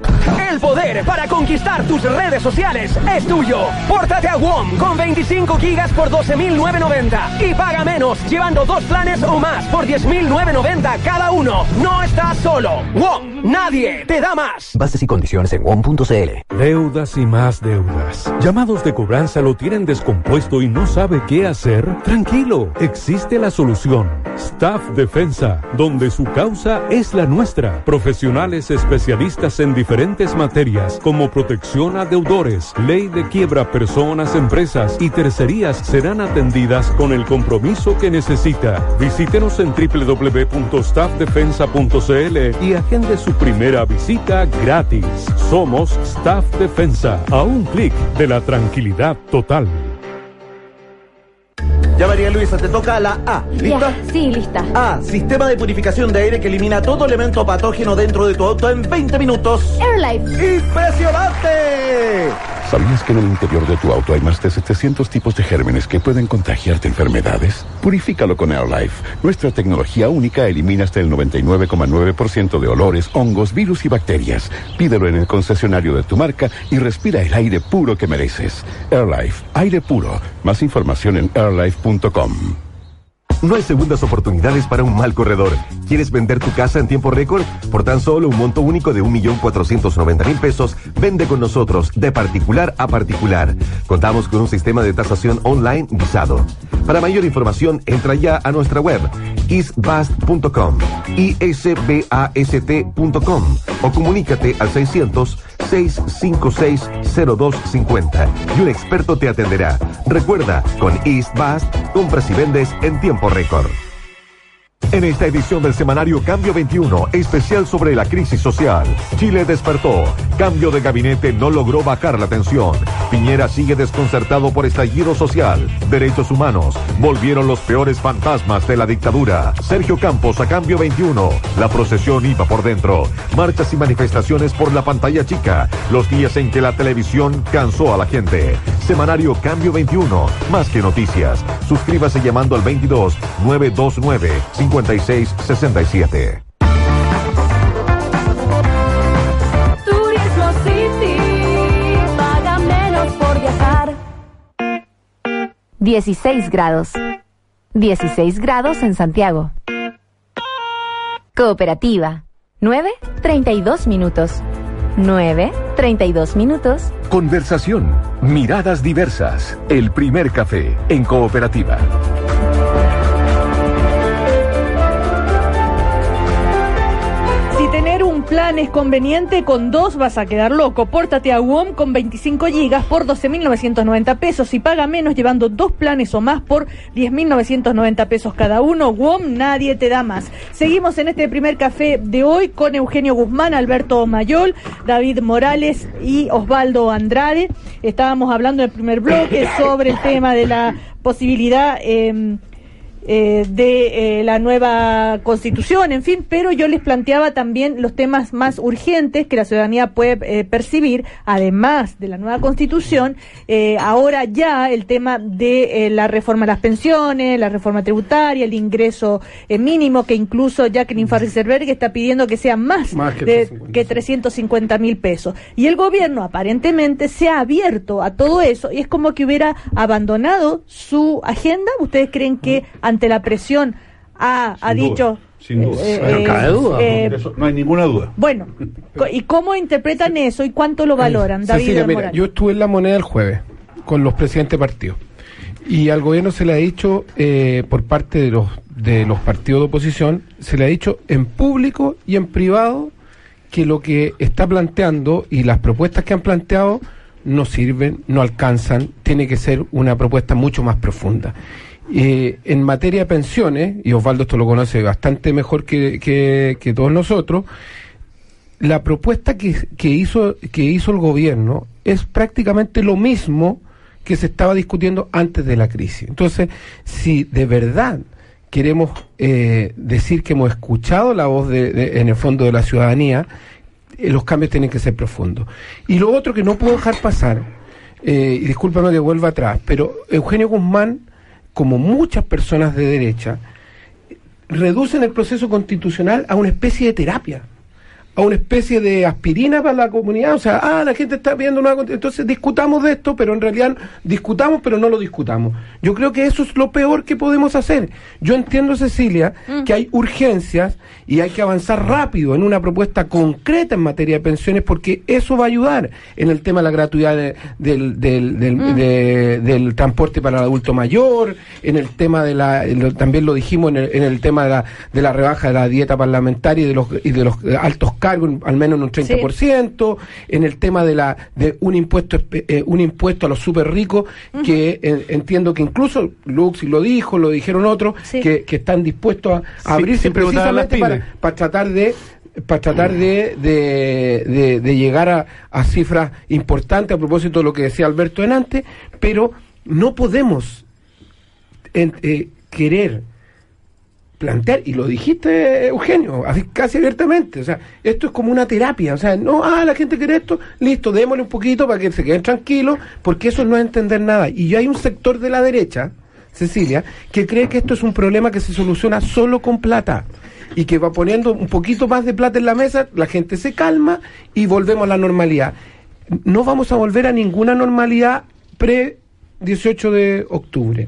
El poder para conquistar tus redes sociales es tuyo. Pórtate a WOM con 25 gigas por 12.990 y paga menos llevando dos planes o más por 10.990 cada uno. No estás solo. WOM, nadie te da más. Bases y condiciones en WOM.cl. Deudas y más deudas. Llamados de cobranza lo tienen descompuesto y no sabe qué hacer. Tranquilo, existe la solución. Staff Defensa, donde su causa es la nuestra. Profesionales especialistas en diferentes materias como protección a deudores, ley de quiebra personas, empresas y tercerías serán atendidas con el compromiso que necesita. Visítenos en www.staffdefensa.cl y agende su primera visita gratis. Somos Staff Defensa, a un clic de la tranquilidad total. Ya María Luisa, te toca la A. ¿Lista? Ya, sí, lista. A. Sistema de purificación de aire que elimina todo elemento patógeno dentro de tu auto en 20 minutos. Airlife. ¡Impresionante! ¿Sabías que en el interior de tu auto hay más de 700 tipos de gérmenes que pueden contagiarte enfermedades? Purifícalo con AirLife. Nuestra tecnología única elimina hasta el 99,9% de olores, hongos, virus y bacterias. Pídelo en el concesionario de tu marca y respira el aire puro que mereces. AirLife, aire puro. Más información en airlife.com. No hay segundas oportunidades para un mal corredor. ¿Quieres vender tu casa en tiempo récord? Por tan solo un monto único de 1.490.000 pesos, vende con nosotros de particular a particular. Contamos con un sistema de tasación online visado. Para mayor información, entra ya a nuestra web isbast.com, isbast.com o comunícate al 600 656 0250 y un experto te atenderá. Recuerda, con Eastbast compras y vendes en tiempo récord. En esta edición del semanario Cambio 21, especial sobre la crisis social, Chile despertó. Cambio de gabinete no logró bajar la tensión. Piñera sigue desconcertado por estallido social. Derechos humanos. Volvieron los peores fantasmas de la dictadura. Sergio Campos a Cambio 21. La procesión iba por dentro. Marchas y manifestaciones por la pantalla chica. Los días en que la televisión cansó a la gente. Semanario Cambio 21. Más que noticias. Suscríbase llamando al 22 929 5667. Turismo City. Paga menos por viajar. 16 grados. 16 grados en Santiago. Cooperativa. 9, 32 minutos. 9, 32 minutos. Conversación, miradas diversas, el primer café en cooperativa. Plan es conveniente, con dos vas a quedar loco. Pórtate a WOM con 25 gigas por 12.990 pesos y paga menos llevando dos planes o más por 10.990 pesos cada uno. WOM nadie te da más. Seguimos en este primer café de hoy con Eugenio Guzmán, Alberto Mayol, David Morales y Osvaldo Andrade. Estábamos hablando en el primer bloque sobre el tema de la posibilidad... eh, eh, de eh, la nueva constitución, en fin, pero yo les planteaba también los temas más urgentes que la ciudadanía puede eh, percibir, además de la nueva constitución, eh, ahora ya el tema de la reforma a las pensiones, la reforma tributaria, el ingreso mínimo, que incluso Jacqueline Farriserberg está pidiendo que sea más, Más que de 350. que 350 mil pesos. Y el gobierno aparentemente se ha abierto a todo eso y es como que hubiera abandonado su agenda. ¿Ustedes creen que ante la presión ha, ha duda, dicho... sin duda. eh, Pero eh, cabe duda, eh, Eso no hay ninguna duda. bueno, ¿y cómo interpretan eso y cuánto lo valoran, David Cecilia, mira, yo estuve en la moneda el jueves con los presidentes de partidos y al gobierno se le ha dicho eh, por parte de los de los partidos de oposición se le ha dicho en público y en privado que lo que está planteando y las propuestas que han planteado no sirven, no alcanzan, tiene que ser una propuesta mucho más profunda. Eh, en materia de pensiones, y Osvaldo esto lo conoce bastante mejor que, que- todos nosotros, la propuesta que, que hizo que hizo el gobierno es prácticamente lo mismo que se estaba discutiendo antes de la crisis. Entonces, si de verdad queremos eh, decir que hemos escuchado la voz de- en el fondo de la ciudadanía, eh, los cambios tienen que ser profundos. Y lo otro que no puedo dejar pasar, eh, y discúlpame que vuelva atrás, pero Eugenio Guzmán, como muchas personas de derecha, reducen el proceso constitucional a una especie de terapia, a una especie de aspirina para la comunidad. O sea, ah, la gente está viendo una... Entonces discutamos de esto, pero en realidad discutamos, pero no lo discutamos. Yo creo que eso es lo peor que podemos hacer. Yo entiendo, Cecilia, que hay urgencias y hay que avanzar rápido en una propuesta concreta en materia de pensiones porque eso va a ayudar en el tema de la gratuidad de- del, del, del, de- del transporte para el adulto mayor, en el tema de la, también lo dijimos en el, en el tema de la, de la rebaja de la dieta parlamentaria y de los, y de los eh, altos cargos, en- al menos en un 30%, en el tema de la de un impuesto eh, un impuesto a los súper ricos que eh, entiendo que incluso Luxi lo dijo, lo dijeron otros, que, que están dispuestos a, a Sí, abrirse precisamente para, tratar de para tratar de, de, de- de llegar a, a cifras importantes a propósito de lo que decía Alberto en antes, pero no podemos en- eh, querer plantear, y lo dijiste Eugenio, casi abiertamente, o sea, esto es como una terapia, o sea, no, ah, la gente quiere esto, listo, démosle un poquito para que se queden tranquilos, porque eso no es entender nada. Y yo hay un sector de la derecha, Cecilia, que cree que esto es un problema que se soluciona solo con plata y que va poniendo un poquito más de plata en la mesa, la gente se calma y volvemos a la normalidad. No vamos a volver a ninguna normalidad pre 18 de octubre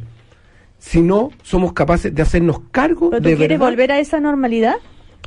si no somos capaces de hacernos cargo ¿Pero tú de quieres verdad. volver a esa normalidad?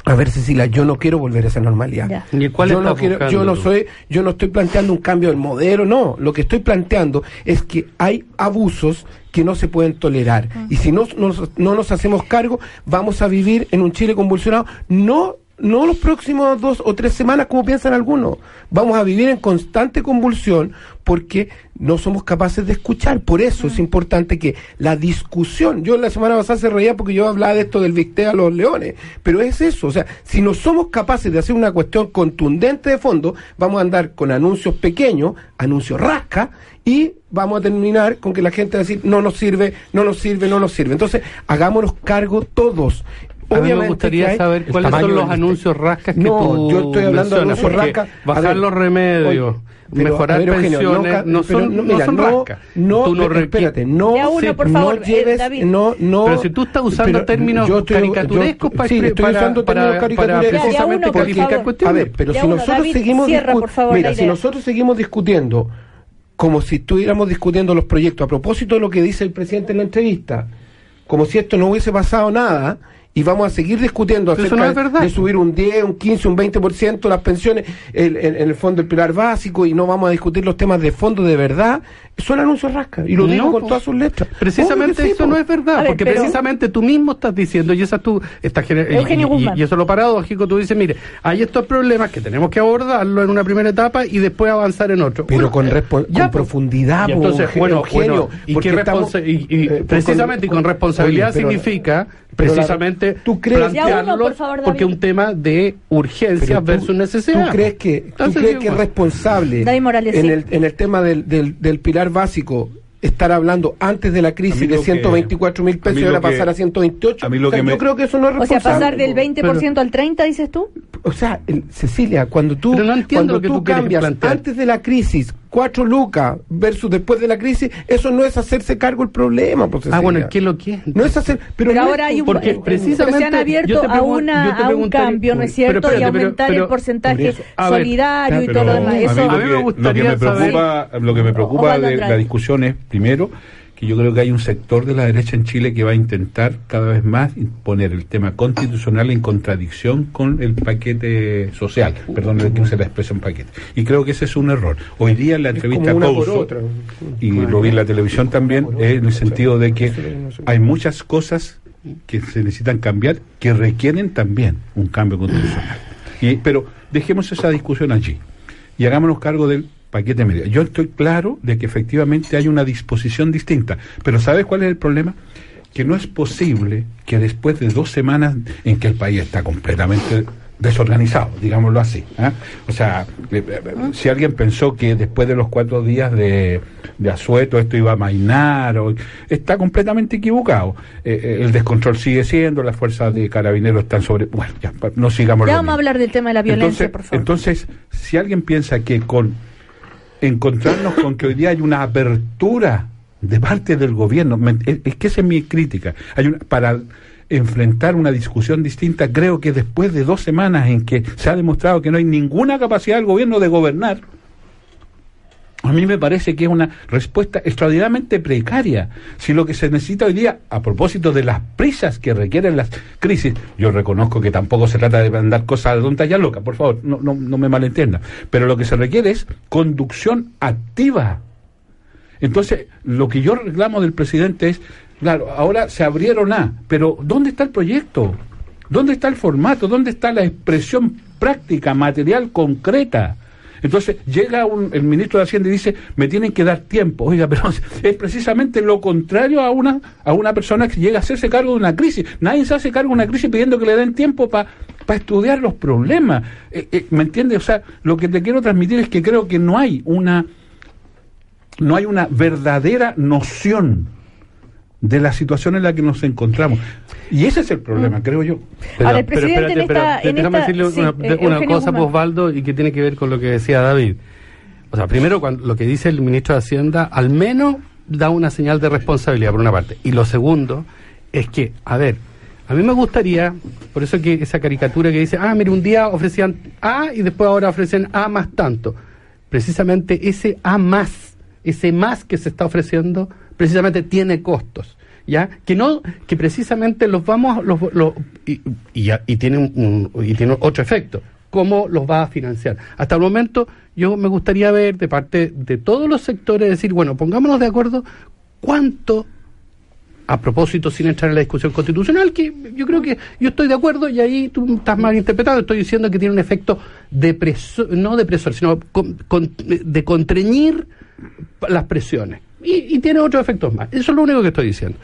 A ver, Cecilia, yo no quiero volver a esa normalidad. ¿Y cuál yo no quiero, yo no soy, yo no estoy planteando un cambio del modelo, no. Lo que estoy planteando es que hay abusos que no se pueden tolerar. Y si no, nos- no nos hacemos cargo, vamos a vivir en un Chile convulsionado. No, no los próximos dos o tres semanas como piensan algunos. Vamos a vivir en constante convulsión porque no somos capaces de escuchar. Por eso es importante que la discusión, yo la semana pasada se reía porque yo hablaba de esto del Victé a los leones, pero es eso, o sea, si no somos capaces de hacer una cuestión contundente de fondo, vamos a andar con anuncios pequeños, anuncios rasca, y vamos a terminar con que la gente va a decir, no nos sirve, no nos sirve, no nos sirve. Entonces, hagámonos cargo todos. A mí me Obviamente gustaría saber cuáles son los anuncios rascas que No, tú yo estoy hablando de mencionas, anuncios rascas. Bajar ver, los remedios, pero, mejorar ver, pensiones, no pero son, no mira, son no, rascas. No, Tú no espérate, no, Ya uno, sí, por no favor, eh, David. no, no. Pero si tú estás usando pero términos estoy- caricaturescos yo- para, sí, estoy para, usando para, términos para precisamente uno, calificar cuestiones. A ver, pero Ya si uno, nosotros David, seguimos cierra, favor, mira, si nosotros seguimos discutiendo como si estuviéramos discutiendo los proyectos a propósito de lo que dice el presidente en la entrevista, como si esto no hubiese pasado nada y vamos a seguir discutiendo acerca no de subir un 10, un 15, un 20% las pensiones el- en, en el fondo del pilar básico y no vamos a discutir los temas de fondo de verdad, son anuncios rasca y lo digo No, con todas sus letras. Precisamente que sí, eso po. no es verdad, ver, porque pero- precisamente tú mismo estás diciendo, y esa es tu, esta gener- y- y, y eso es lo paradójico, tú dices, mire, hay estos problemas que tenemos que abordarlo en una primera etapa y después avanzar en otro. Pero Bueno, con, ya, con profundidad, Y entonces, bueno, Eugenio, bueno, y, porque qué estamos- responsa- y- y eh, con- precisamente y con con- responsabilidad oye, pero- significa la- precisamente ¿tú crees- uno, plantearlo por favor, David. porque es un tema de urgencia Pero tú- versus necesidad. ¿Tú crees que, tú crees que es responsable David Morales, en, sí. el, en el tema del, del, del pilar básico estar hablando antes de la crisis de 124 mil pesos y ahora pasar a 128. A mí lo que me, yo creo que eso no es O sea, responsable. pasar del 20% al 30, dices tú. O sea, el- Cecilia, cuando tú, Pero no cuando lo que tú tú cambias antes de la crisis, cuatro lucas versus después de la crisis, eso no es hacerse cargo el problema. Pues, Ah, bueno. ¿qué es lo que es? No es hacer. Pero, Pero, no es ahora hay un, porque eh, precisamente pero se han yo abierto te a, una, yo te a un cambio, ¿no es Pero cierto? y pero- aumentar pero- el porcentaje por eso, a ver, solidario y Pero todo lo demás. a mí Eso, lo A mí me que, lo que gustaría me saber- preocupa, lo que me preocupa de la discusión es, primero, que yo creo que hay un sector de la derecha en Chile que va a intentar cada vez más poner el tema constitucional en contradicción con el paquete social. Perdón que use la expresión paquete. Y creo que ese es un error. Hoy día en la entrevista Couso, otra. y lo vi en la televisión también, es en el sentido de que hay muchas cosas que se necesitan cambiar que requieren también un cambio constitucional. Y, pero dejemos esa discusión allí y hagámonos cargo del paquete medio. Yo estoy claro de que efectivamente hay una disposición distinta, pero ¿sabes cuál es el problema? Que no es posible que después de dos semanas en que el país está completamente desorganizado, digámoslo así. ¿ah? O sea, eh, eh, si alguien pensó que después de los cuatro días de, de asueto esto iba a mainar, o, está completamente equivocado. Eh, eh, el descontrol sigue siendo, las fuerzas de carabineros están sobre... Bueno, ya, no sigamos ya vamos a mismo. hablar del tema de la violencia, Entonces, por favor. entonces, si alguien piensa que con encontrarnos con que hoy día hay una apertura de parte del gobierno, es que esa es mi crítica, hay una, para enfrentar una discusión distinta, creo que después de dos semanas en que se ha demostrado que no hay ninguna capacidad del gobierno de gobernar, a mí me parece que es una respuesta extraordinariamente precaria. Si lo que se necesita hoy día, a propósito de las prisas que requieren las crisis, yo reconozco que tampoco se trata de mandar cosas de tontas ya locas, por favor, no, no, no me malentienda. Pero lo que se requiere es conducción activa. Entonces, lo que yo reclamo del presidente es, claro, ahora se abrieron a, pero ¿dónde está el proyecto? ¿Dónde está el formato? ¿Dónde está la expresión práctica, material, concreta? Entonces llega un- el ministro de Hacienda y dice, me tienen que dar tiempo. Oiga, pero es precisamente lo contrario a una, a una persona que llega a hacerse cargo de una crisis. Nadie se hace cargo de una crisis pidiendo que le den tiempo para estudiar los problemas. Eh, eh, ¿Me entiendes? O sea, lo que te quiero transmitir es que creo que no hay una, no hay una verdadera noción de la situación en la que nos encontramos. Y ese es el problema, creo yo. Ahora, el presidente en esta- en déjame esta- decirle sí, una, eh, de- una cosa, Guzmán. Osvaldo, y que tiene que ver con lo que decía David. O sea, primero, cuando, lo que dice el ministro de Hacienda, al menos da una señal de responsabilidad, por una parte. Y lo segundo es que, a ver, a mí me gustaría, por eso que esa caricatura que dice, ah, mire, un día ofrecían A y después ahora ofrecen A más tanto. Precisamente ese A más, ese más que se está ofreciendo, precisamente tiene costos. ¿Ya? Que no, que precisamente los vamos, los, los- y, y, y tiene un- y tiene otro efecto. ¿Cómo los va a financiar? Hasta el momento, yo me gustaría ver de parte de todos los sectores decir, bueno, pongámonos de acuerdo cuánto a propósito, sin entrar en la discusión constitucional, que yo creo que yo estoy de acuerdo y ahí tú estás mal interpretado, estoy diciendo que tiene un efecto depresor, no depresor, sino con- con- de contrañir las presiones. Y, y tiene otros efectos más. Eso es lo único que estoy diciendo.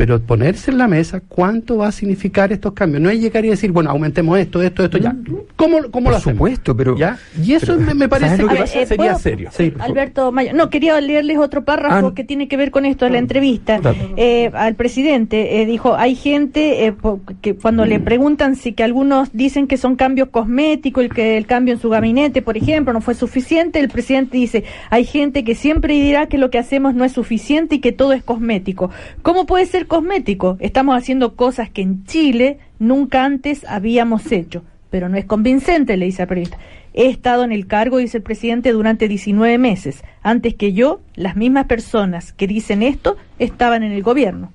Pero ponerse en la mesa, ¿cuánto va a significar estos cambios? No es llegar y decir, bueno, aumentemos esto, esto, esto, ya. ¿Cómo, cómo lo hacemos? supuesto, pero... ¿Ya? Y eso me, me parece ¿sabes lo que que va- pasa? Eh, sería ¿puedo- serio. Alberto Mayo. No, quería leerles otro párrafo Ah. que tiene que ver con esto de la entrevista. Eh, al presidente eh, dijo, hay gente eh, que cuando le preguntan si que algunos dicen que son cambios cosméticos, el que el cambio en su gabinete, por ejemplo, no fue suficiente, el presidente dice, hay gente que siempre dirá que lo que hacemos no es suficiente y que todo es cosmético. ¿Cómo puede ser cosmético? Estamos haciendo cosas que en Chile nunca antes habíamos hecho, pero no es convincente, le dice al periodista. He estado en el cargo, dice el presidente, durante 19 meses. Antes que yo, las mismas personas que dicen esto estaban en el gobierno.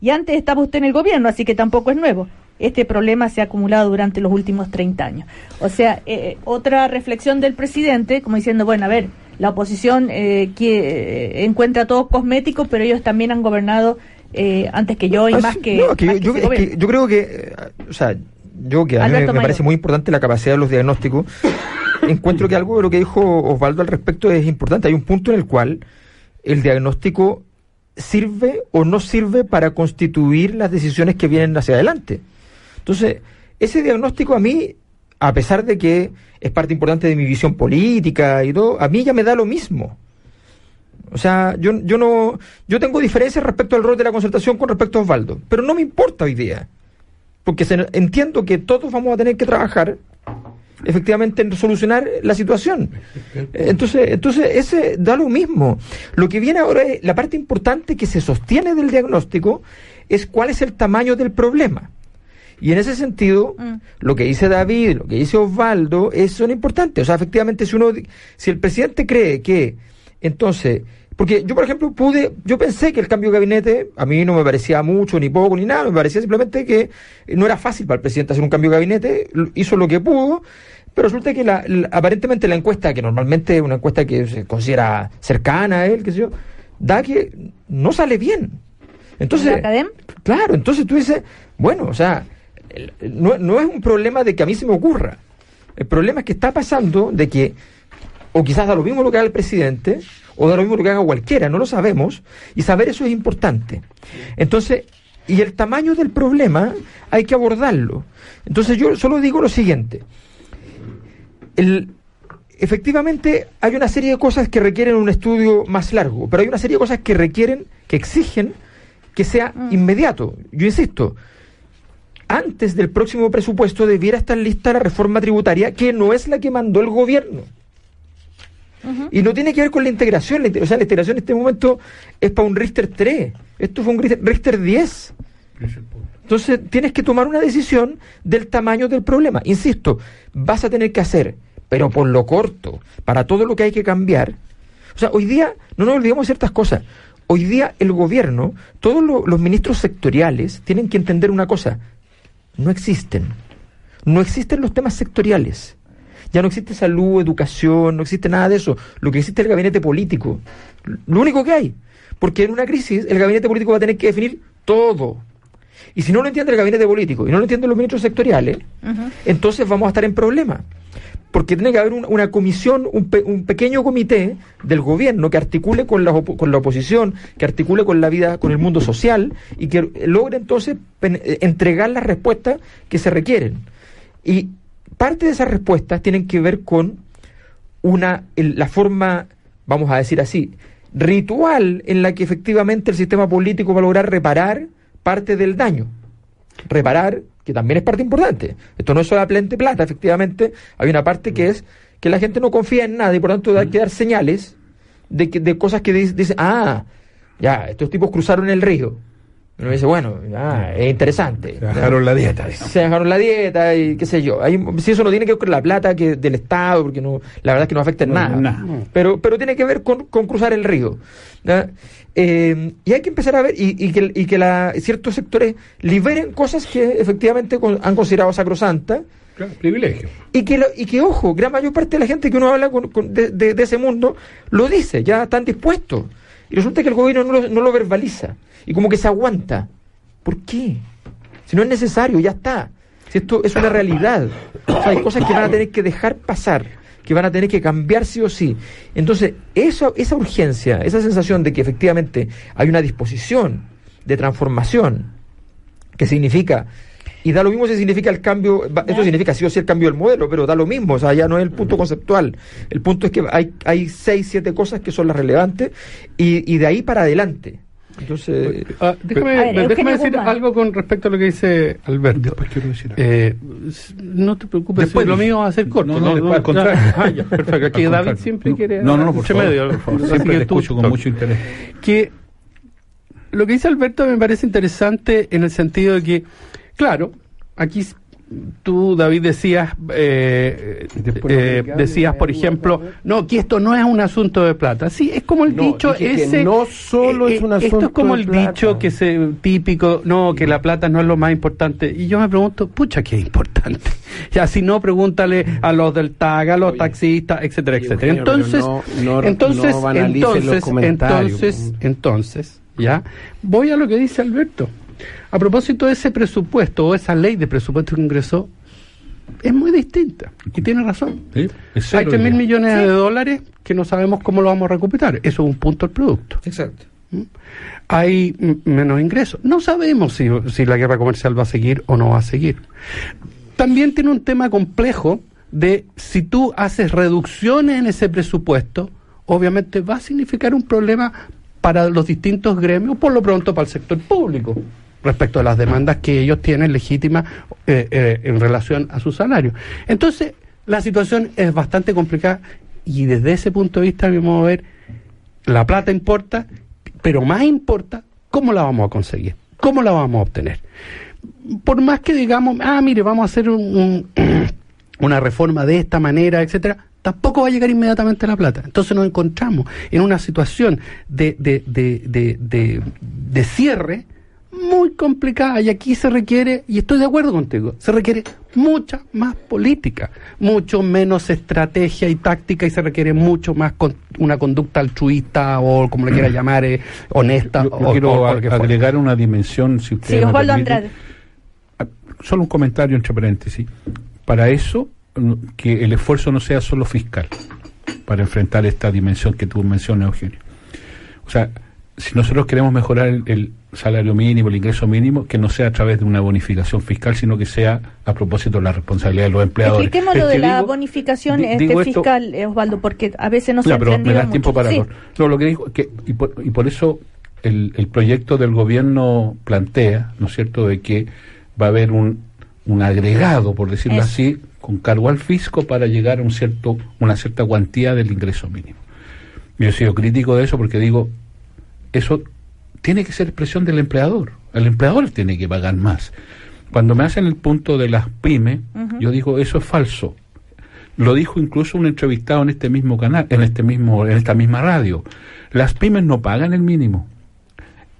Y antes estaba usted en el gobierno, así que tampoco es nuevo. Este problema se ha acumulado durante los últimos 30 años. O sea, eh, otra reflexión del presidente, como diciendo, bueno, a ver, la oposición eh, que eh, encuentra todo cosmético, pero ellos también han gobernado eh, antes que yo y Ah, más que, no, que más yo, es que yo creo que, o sea, yo que a mí me, me parece muy importante la capacidad de los diagnósticos, encuentro que algo de lo que dijo Osvaldo al respecto es importante. Hay un punto en el cual el diagnóstico sirve o no sirve para constituir las decisiones que vienen hacia adelante. Entonces, ese diagnóstico a mí, a pesar de que es parte importante de mi visión política y todo, a mí ya me da lo mismo. O sea, yo, yo no, yo tengo diferencias respecto al rol de la concertación con respecto a Osvaldo, pero no me importa hoy día, porque se- entiendo que todos vamos a tener que trabajar efectivamente en solucionar la situación. Entonces, entonces ese da lo mismo. Lo que viene ahora es la parte importante que se sostiene del diagnóstico es cuál es el tamaño del problema. Y en ese sentido, lo que dice David, lo que dice Osvaldo, es, son importantes. O sea, efectivamente, si uno, si el presidente cree que, entonces, porque yo, por ejemplo, pude, yo pensé que el cambio de gabinete a mí no me parecía mucho, ni poco, ni nada, me parecía simplemente que no era fácil para el presidente hacer un cambio de gabinete, hizo lo que pudo, pero resulta que la, la- aparentemente la encuesta, que normalmente es una encuesta que se considera cercana a él, qué sé yo, da que no sale bien. Entonces, claro, entonces tú dices, bueno, o sea, no, no es un problema de que a mí se me ocurra. El problema es que está pasando de que, o quizás da lo mismo lo que haga el presidente, o da lo mismo lo que haga cualquiera, no lo sabemos, y saber eso es importante. Entonces, y el tamaño del problema hay que abordarlo. Entonces yo solo digo lo siguiente. El, efectivamente hay una serie de cosas que requieren un estudio más largo, pero hay una serie de cosas que requieren, que exigen que sea inmediato. Yo insisto, antes del próximo presupuesto debiera estar lista la reforma tributaria, que no es la que mandó el gobierno. Y no tiene que ver con la integración. o sea, la integración en este momento es para un Richter 3. Esto fue un Richter, Richter 10. Entonces tienes que tomar una decisión del tamaño del problema. Insisto, vas a tener que hacer, pero por lo corto, para todo lo que hay que cambiar. O sea, hoy día, no nos olvidemos de ciertas cosas. Hoy día el gobierno, todos lo- los ministros sectoriales tienen que entender una cosa. No existen. No existen los temas sectoriales. Ya no existe salud, educación, no existe nada de eso. Lo que existe es el gabinete político. Lo único que hay. Porque en una crisis el gabinete político va a tener que definir todo. Y si no lo entiende el gabinete político y no lo entienden los ministros sectoriales, entonces vamos a estar en problemas. Porque tiene que haber un- una comisión, un, pe- un pequeño comité del gobierno que articule con la, con la oposición, que articule con la vida, con el mundo social y que logre entonces eh, entregar las respuestas que se requieren. Y parte de esas respuestas tienen que ver con una la forma, vamos a decir así, ritual en la que efectivamente el sistema político va a lograr reparar parte del daño. Reparar, que también es parte importante. Esto no es solamente plata, efectivamente, hay una parte que es que la gente no confía en nada y por tanto hay que dar señales de, que, de cosas que dice, dice, ah, ya, estos tipos cruzaron el río. Uno dice, bueno, ah, es interesante. Se bajaron la dieta, digamos. Se bajaron la dieta y qué sé yo. Hay- si eso no tiene que ver con la plata que del Estado, porque no, la verdad es que no afecta en No, nada. Pero, pero tiene que ver con, con cruzar el río. Eh, y hay que empezar a ver y, y que, y que la- ciertos sectores liberen cosas que efectivamente con- han considerado sacrosantas. Claro, privilegio. Y que, lo- y que, ojo, gran mayor parte de la gente que uno habla con- con- de, de- de ese mundo lo dice, ya están dispuestos. Y resulta que el gobierno no lo, verbaliza. Y como que se aguanta. ¿Por qué? Si no es necesario, ya está. Si esto es una realidad. O sea, hay cosas que van a tener que dejar pasar, que van a tener que cambiar sí o sí. Entonces, esa urgencia, esa sensación de que efectivamente hay una disposición de transformación, que significa, y da lo mismo si significa el cambio, esto significa sí o sí el cambio del modelo, pero da lo mismo, o sea, ya no es el punto conceptual. El punto es que hay, hay seis, siete cosas que son las relevantes, y, y de ahí para adelante. Entonces, Ah, déjame, ver, déjame Eugenio decir Guzmán. algo con respecto a lo que dice Alberto. Después quiero decir algo. Eh, no te preocupes, Después lo mío va a ser corto. No, no, después, al contrario. Ah, ya, perfecto. Aquí Al David contrario. siempre No, quiere. no, no, no, por favor. medio, por favor. Así Siempre que tú- escucho con mucho interés. que lo que dice Alberto me parece interesante en el sentido de que, claro, aquí tú, David, decías, eh, eh, decías, por ejemplo, no, que esto no es un asunto de plata. Sí, es como el No, dicho ese. no solo es un Esto asunto es como de el plata. dicho que se típico, no, que la plata no es lo más importante. Y yo me pregunto, pucha, ¿qué es importante? Ya, si no, pregúntale a los del TAG, a los taxistas, etcétera, etcétera. Eugenio, Entonces, no- no- entonces, entonces, entonces, entonces, ya, voy a lo que dice Alberto. A propósito de ese presupuesto o esa ley de presupuesto que ingresó, es muy distinta. Y tiene razón. Hay cero 3 mil millones de dólares que no sabemos cómo lo vamos a recuperar. Eso es un punto al producto. exacto. Hay mm, menos ingresos. No sabemos si, si la guerra comercial va a seguir o no va a seguir. También tiene un tema complejo de si tú haces reducciones en ese presupuesto obviamente va a significar un problema para los distintos gremios, por lo pronto para el sector público, respecto a las demandas que ellos tienen legítimas eh, eh, en relación a su salario. Entonces, la situación es bastante complicada y desde ese punto de vista, a mi modo de ver, la plata importa, pero más importa cómo la vamos a conseguir, cómo la vamos a obtener. Por más que digamos, ah, mire, vamos a hacer un- un- una reforma de esta manera, etcétera, tampoco va a llegar inmediatamente la plata. Entonces nos encontramos en una situación de, de, de, de, cierre muy complicada y aquí se requiere, y estoy de acuerdo contigo, se requiere mucha más política, mucho menos estrategia y táctica y se requiere mucho más con- una conducta altruista o como le quiera llamar, eh, honesta. Yo, yo o- quiero o- o fuera. agregar una dimensión, si usted Sí, Osvaldo Andrade. Solo un comentario entre paréntesis. Para eso, que el esfuerzo no sea solo fiscal, para enfrentar esta dimensión que tú mencionas, Eugenio. O sea, si nosotros queremos mejorar el, el salario mínimo, el ingreso mínimo, que no sea a través de una bonificación fiscal, sino que sea a propósito de la responsabilidad de los empleadores. Expliquemos lo Es de la digo- bonificación di- este digo esto- fiscal, eh, Osvaldo, porque a veces no se ha pero me das tiempo mucho. para Sí. no, lo que dijo que y por, y por eso el, el proyecto del gobierno plantea, ¿no es cierto?, de que va a haber un, un agregado, por decirlo así, con cargo al fisco para llegar a un cierto una cierta cuantía del ingreso mínimo. Yo he sido crítico de eso porque digo, eso tiene que ser presión del empleador. El empleador tiene que pagar más. Cuando me hacen el punto de las pymes, yo digo, eso es falso. Lo dijo incluso un entrevistado en este mismo canal, en este mismo, en esta misma radio. Las pymes no pagan el mínimo.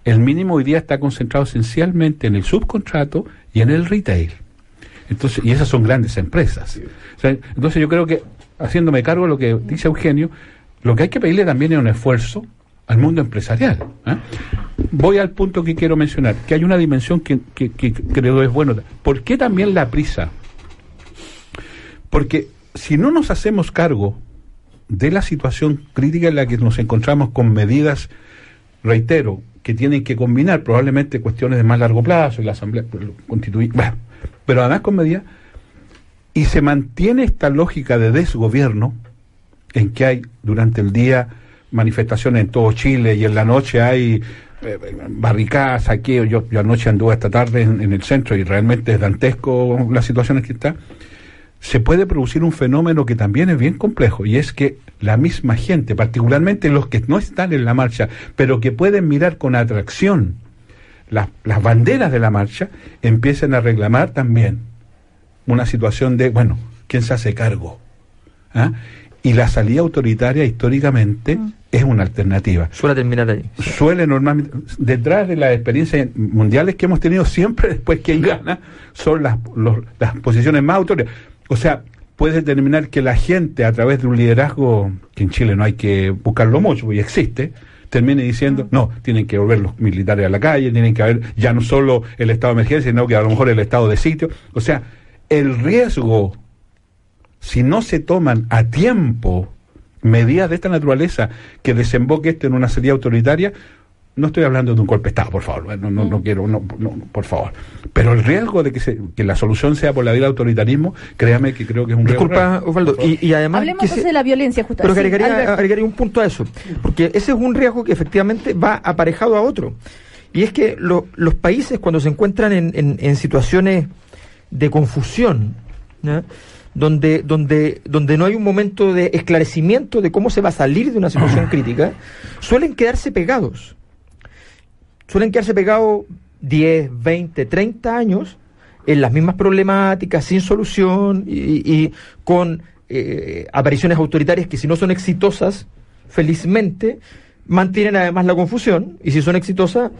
El mínimo hoy día está concentrado esencialmente en el subcontrato y en el retail. Entonces, y esas son grandes empresas. O sea, entonces yo creo que, haciéndome cargo de lo que dice Eugenio, lo que hay que pedirle también es un esfuerzo al mundo empresarial. ¿eh? Voy al punto que quiero mencionar, que hay una dimensión que, que- que creo es bueno. ¿Por qué también la prisa? Porque si no nos hacemos cargo de la situación crítica en la que nos encontramos con medidas, reitero, que tienen que combinar probablemente cuestiones de más largo plazo y la Asamblea Constituyente, bueno, pero además con medidas, y se mantiene esta lógica de desgobierno en que hay durante el día manifestaciones en todo Chile y en la noche hay eh, barricadas aquí. Yo, anoche anduve esta tarde en, en el centro y realmente es dantesco las situaciones que está. Se puede producir un fenómeno que también es bien complejo y es que la misma gente, particularmente los que no están en la marcha, pero que pueden mirar con atracción las, las banderas de la marcha, empiecen a reclamar también una situación de, bueno, ¿quién se hace cargo? ¿Ah? Y la salida autoritaria históricamente es una alternativa. Suele terminar ahí. Suele normalmente, detrás de las experiencias mundiales que hemos tenido, siempre después quien gana son las, los- las posiciones más autoritarias. O sea, puede determinar que la gente a través de un liderazgo, que en Chile no hay que buscarlo mucho, porque existe, termine diciendo, no, tienen que volver los militares a la calle, tienen que haber ya no solo el estado de emergencia, sino que a lo mejor el estado de sitio. O sea, el riesgo si no se toman a tiempo medidas de esta naturaleza que desemboque esto en una salida autoritaria, no estoy hablando de un golpe de Estado, por favor, no, no, no quiero, no, no, por favor. Pero el riesgo de que, se- que la solución sea por la vía del autoritarismo, créame que creo que es un riesgo. Disculpa. Osvaldo, y, y además... Hablemos que se- entonces de la violencia, justo. Pero agregaría, un punto a eso, porque ese es un riesgo que efectivamente va aparejado a otro. Y es que lo- los países cuando se encuentran en, en- en situaciones de confusión, ¿ya? Donde, donde, donde no hay un momento de esclarecimiento de cómo se va a salir de una situación crítica, suelen quedarse pegados. Suelen quedarse pegados 10, 20, 30 años en las mismas problemáticas, sin solución y, y con eh, apariciones autoritarias que si no son exitosas, felizmente, mantienen además la confusión y si son exitosas,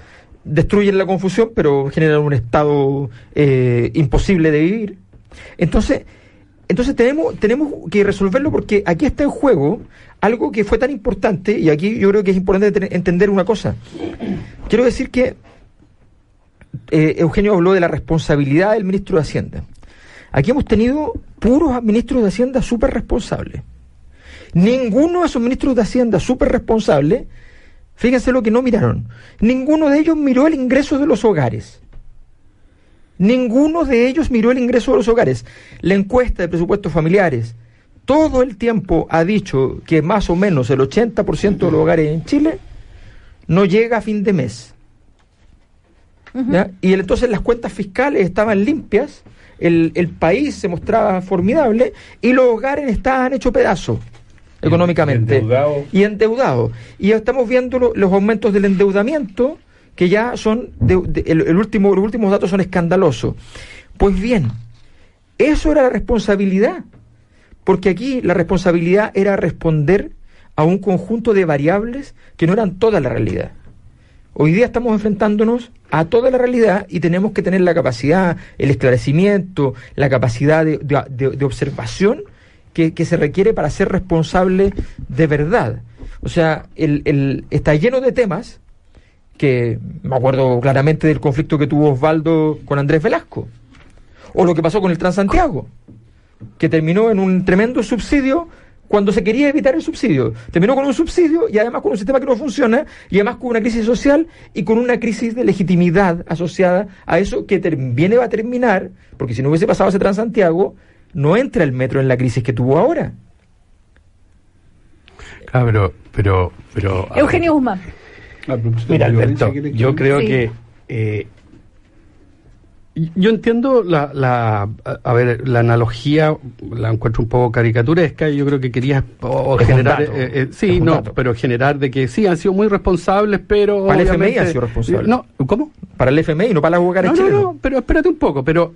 destruyen la confusión, pero generan un estado eh, imposible de vivir. Entonces, entonces tenemos, tenemos que resolverlo porque aquí está en juego algo que fue tan importante, y aquí yo creo que es importante entender una cosa. Quiero decir que eh, Eugenio habló de la responsabilidad del ministro de Hacienda. Aquí hemos tenido puros ministros de Hacienda súper responsables. Ninguno de esos ministros de Hacienda súper responsables, fíjense lo que no miraron, ninguno de ellos miró el ingreso de los hogares. Ninguno de ellos miró el ingreso de los hogares. La encuesta de presupuestos familiares todo el tiempo ha dicho que más o menos el 80% de los hogares en Chile no llega a fin de mes. ¿ya? Y el- entonces las cuentas fiscales estaban limpias, el, el país se mostraba formidable y los hogares estaban hechos pedazos económicamente. endeudado. Y endeudados. Y estamos viendo lo- los aumentos del endeudamiento que ya son, de- el, el último, los últimos datos son escandalosos. Pues bien, eso era la responsabilidad. Porque aquí la responsabilidad era responder a un conjunto de variables que no eran toda la realidad. Hoy día estamos enfrentándonos a toda la realidad y tenemos que tener la capacidad, el esclarecimiento, la capacidad de- de observación que, que se requiere para ser responsable de verdad. O sea, el, el- está lleno de temas que me acuerdo claramente del conflicto que tuvo Osvaldo con Andrés Velasco, o lo que pasó con el Transantiago, que terminó en un tremendo subsidio cuando se quería evitar el subsidio. Terminó con un subsidio y además con un sistema que no funciona y además con una crisis social y con una crisis de legitimidad asociada a eso que viene a terminar, porque si no hubiese pasado ese Transantiago, no entra el metro en la crisis que tuvo ahora. Claro, pero, pero, pero a Eugenio Guzmán. Mira, Alberto, ¿quiere que- yo creo Sí. que eh, yo entiendo la, la a, ver la analogía la encuentro un poco caricaturesca y yo creo que querías generar dato. eh, eh, sí no dato. pero generar de que sí han sido muy responsables pero Para el FMI obviamente- ha sido responsable. no cómo Para el FMI, no para los hogares no, no, no, pero espérate un poco, pero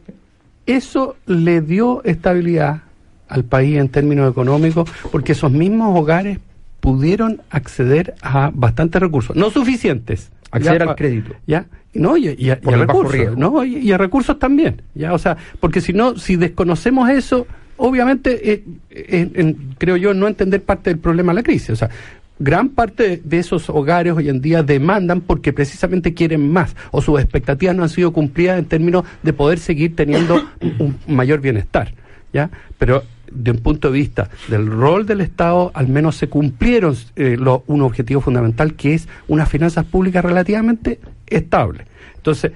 eso le dio estabilidad al país en términos económicos porque esos mismos hogares pudieron acceder a bastantes recursos, no suficientes. Acceder ya, al crédito. ¿Ya? Y No, y, y a, y a recursos. ¿no? Y, y a recursos también, ¿ya? O sea, porque si no, si desconocemos eso, obviamente, eh, eh, creo yo, no entender parte del problema de la crisis. O sea, gran parte de esos hogares hoy en día demandan porque precisamente quieren más o sus expectativas no han sido cumplidas en términos de poder seguir teniendo un mayor bienestar, ¿ya? Pero de un punto de vista del rol del Estado, al menos se cumplieron eh, un objetivo fundamental que es unas finanzas públicas relativamente estables. Entonces,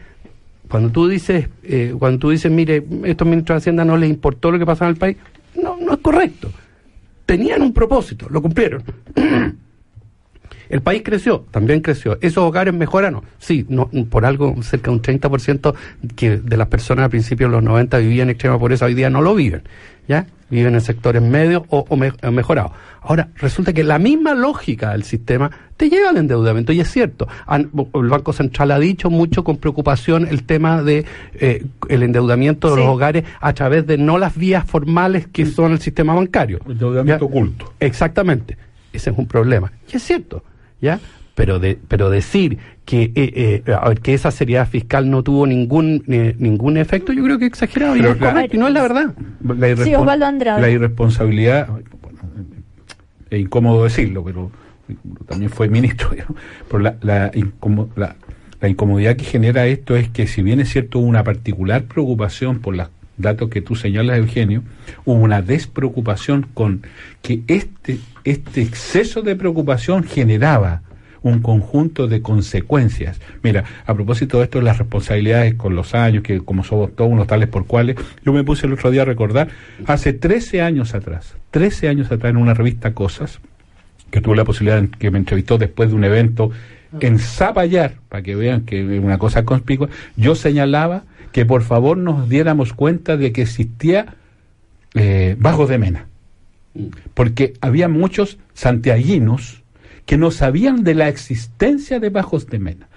cuando tú dices, eh, cuando tú dices, mire, estos ministros de Hacienda no les importó lo que pasaba en el país, no, no es correcto. Tenían un propósito, lo cumplieron. El país creció, también creció. ¿Esos hogares mejoraron? Sí, no, por algo cerca de un 30% que de las personas a principios de los 90 vivían en extrema pobreza, hoy día no lo viven. ¿Ya? Viven en sectores medios o, o me- o mejorados. Ahora, resulta que la misma lógica del sistema te lleva al endeudamiento, y es cierto. Han- el Banco Central ha dicho mucho con preocupación el tema de eh, el endeudamiento de Sí. los hogares a través de no las vías formales que son el sistema bancario. Endeudamiento oculto. Exactamente. Ese es un problema. Y es cierto, ¿ya? Pero, de, pero decir que, eh, eh, que esa seriedad fiscal no tuvo ningún eh, ningún efecto, yo creo que es exagerado y Pero no es la- correcto y no es la verdad. La, irrespon- Sí, Osvaldo Andrade. la irresponsabilidad, bueno, es incómodo decirlo, pero también fue ministro, digamos. pero la, la, incomo- la- la incomodidad que genera esto es que si bien es cierto hubo una particular preocupación por los datos que tú señalas, Eugenio, hubo una despreocupación con que este, este exceso de preocupación generaba un conjunto de consecuencias. Mira, a propósito de esto las responsabilidades con los años, que como somos todos unos tales por cuales, yo me puse el otro día a recordar, hace 13 años atrás, 13 años atrás en una revista Cosas, que tuve la posibilidad, de- que me entrevistó después de un evento en Zapallar, para que vean que es una cosa conspicua, yo señalaba que por favor nos diéramos cuenta de que existía eh, Bajos de Mena porque había muchos santiaguinos que no sabían de la existencia de Bajos de Mena.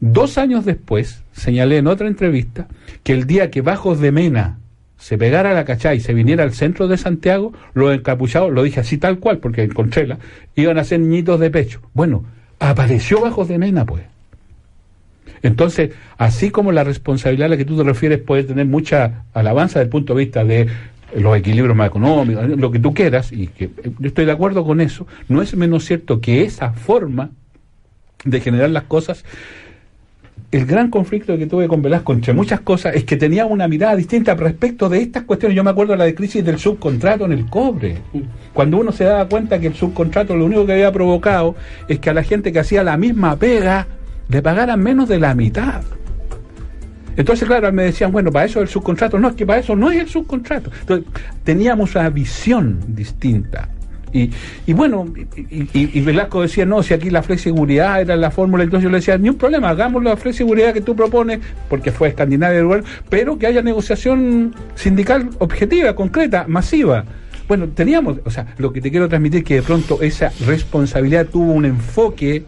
Dos años después, señalé en otra entrevista que el día que Bajos de Mena se pegara la cachá y se viniera al centro de Santiago, los encapuchados, lo dije así tal cual, porque encontré la, iban a ser niñitos de pecho. Bueno, apareció Bajos de Mena, pues. Entonces, así como la responsabilidad a la que tú te refieres puede tener mucha alabanza desde el punto de vista de los equilibrios más económicos, lo que tú quieras, y que eh, yo estoy de acuerdo con eso, no es menos cierto que esa forma de generar las cosas, el gran conflicto que tuve con Velasco, entre muchas cosas, es que tenía una mirada distinta respecto de estas cuestiones. Yo me acuerdo de la de crisis del subcontrato en el cobre. Cuando uno se daba cuenta que el subcontrato lo único que había provocado es que a la gente que hacía la misma pega le pagaran menos de la mitad. Entonces, claro, me decían, bueno, para eso es el subcontrato. No, es que para eso no es el subcontrato. Entonces, teníamos una visión distinta. Y, y bueno, y, Velasco decía, no, si aquí la flexibilidad era la fórmula, entonces yo le decía, ni un problema, hagamos la flexibilidad que tú propones, porque fue Escandinavia, igual, pero que haya negociación sindical objetiva, concreta, masiva. Bueno, teníamos, o sea, lo que te quiero transmitir es que de pronto esa responsabilidad tuvo un enfoque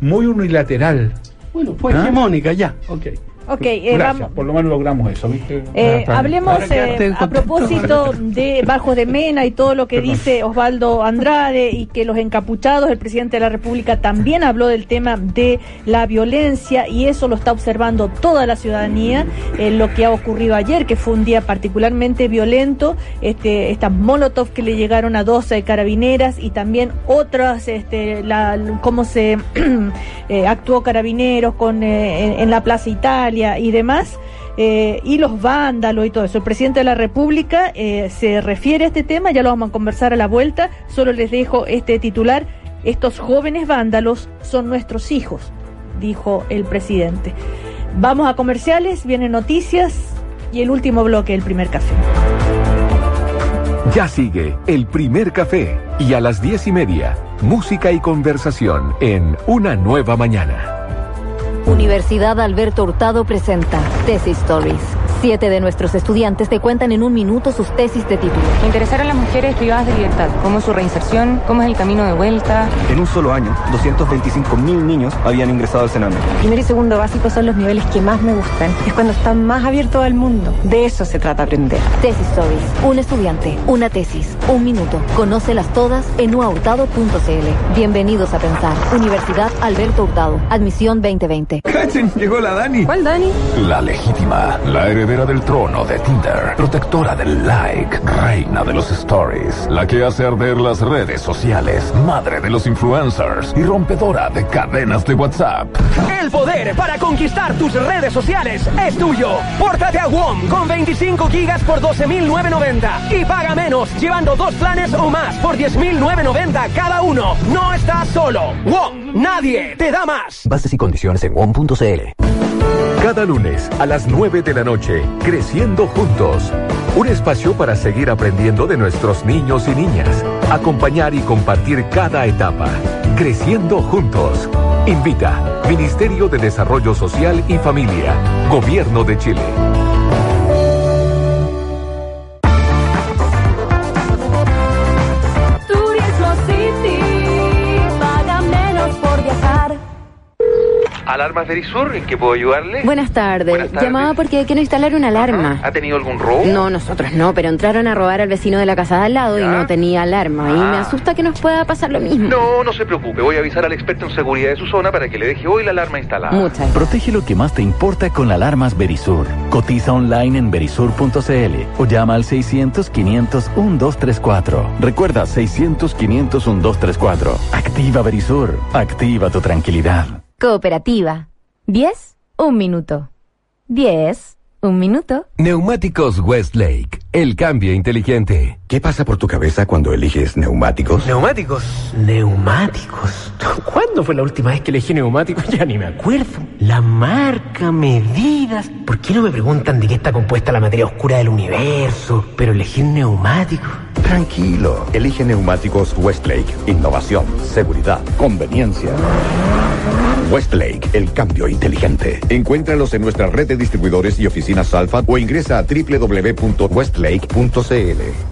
muy unilateral. Bueno, fue ¿Ah? hegemónica ya. Ok. Ok, eh, Gracias, vamos. por lo menos logramos eso, ¿viste? Eh, Ah, hablemos eh, a propósito de Bajos de Mena y todo lo que Perdón. dice Osvaldo Andrade y que los encapuchados, el presidente de la República también habló del tema de la violencia y eso lo está observando toda la ciudadanía, eh, lo que ha ocurrido ayer, que fue un día particularmente violento, este, estas molotov que le llegaron a 12 carabineras y también otras, este, la, cómo se eh, actuó carabineros con, eh, en, en la Plaza Italia y demás eh, y los vándalos y todo eso. El presidente de la República eh, se refiere a este tema, ya lo vamos a conversar a la vuelta, solo les dejo este titular, estos jóvenes vándalos son nuestros hijos, dijo el presidente. Vamos a comerciales, vienen noticias y el último bloque, el primer café. Ya sigue el primer café y a las diez y media, música y conversación en Una Nueva Mañana. Universidad Alberto Hurtado presenta Tesis Stories. Siete de nuestros estudiantes te cuentan en un minuto sus tesis de título. Me interesaron las mujeres privadas de libertad, cómo es su reinserción, cómo es el camino de vuelta. En un solo año, 225 mil niños habían ingresado al Sename. Primero y segundo básico son los niveles que más me gustan. Es cuando están más abiertos al mundo. De eso se trata aprender. Tesis Stories. Un estudiante, una tesis, un minuto. Conócelas todas en uahurtado.cl. Bienvenidos a pensar. Universidad Alberto Hurtado. Admisión 2020. ¡Cachen! Llegó la Dani. ¿Cuál Dani? La legítima, la heredera del trono de Tinder, protectora del like, reina de los stories, la que hace arder las redes sociales, madre de los influencers y rompedora de cadenas de WhatsApp. El poder para conquistar tus redes sociales es tuyo. Pórtate a WOM con 25 gigas por 12.990 y paga menos llevando dos planes o más por 10.990 cada uno. No estás solo. WOM, nadie te da más. Bases y condiciones en WOM.cl. Cada lunes a las 9 de la noche, Creciendo Juntos. Un espacio para seguir aprendiendo de nuestros niños y niñas. Acompañar y compartir cada etapa. Creciendo Juntos. Invita Ministerio de Desarrollo Social y Familia. Gobierno de Chile. Alarmas Verisur, ¿en qué puedo ayudarle? Buenas tardes. Buenas tardes. Llamaba porque quiero instalar una alarma. ¿Ha tenido algún robo? No, nosotros no, pero entraron a robar al vecino de la casa de al lado y no tenía alarma. Y me Ah. asusta que nos pueda pasar lo mismo. No, no se preocupe. Voy a avisar al experto en seguridad de su zona para que le deje hoy la alarma instalada. Muchas Protege lo que más te importa con alarmas Verisur. Cotiza online en verisur.cl o llama al 600-500-1234. Recuerda 600-500-1234. Activa Verisur. Activa tu tranquilidad. Cooperativa. 10, un minuto. 10, un minuto. Neumáticos Westlake, el cambio inteligente. ¿Qué pasa por tu cabeza cuando eliges neumáticos? ¿Neumáticos? ¿Neumáticos? ¿Cuándo fue la última vez que elegí neumáticos? Ya ni me acuerdo. La marca, medidas. ¿Por qué no me preguntan de qué está compuesta la materia oscura del universo? Pero elegir neumáticos. Tranquilo, elige neumáticos Westlake. Innovación, seguridad, conveniencia. Westlake, el cambio inteligente. Encuéntralos en nuestra red de distribuidores y oficinas Alfa o ingresa a www.westlake.cl.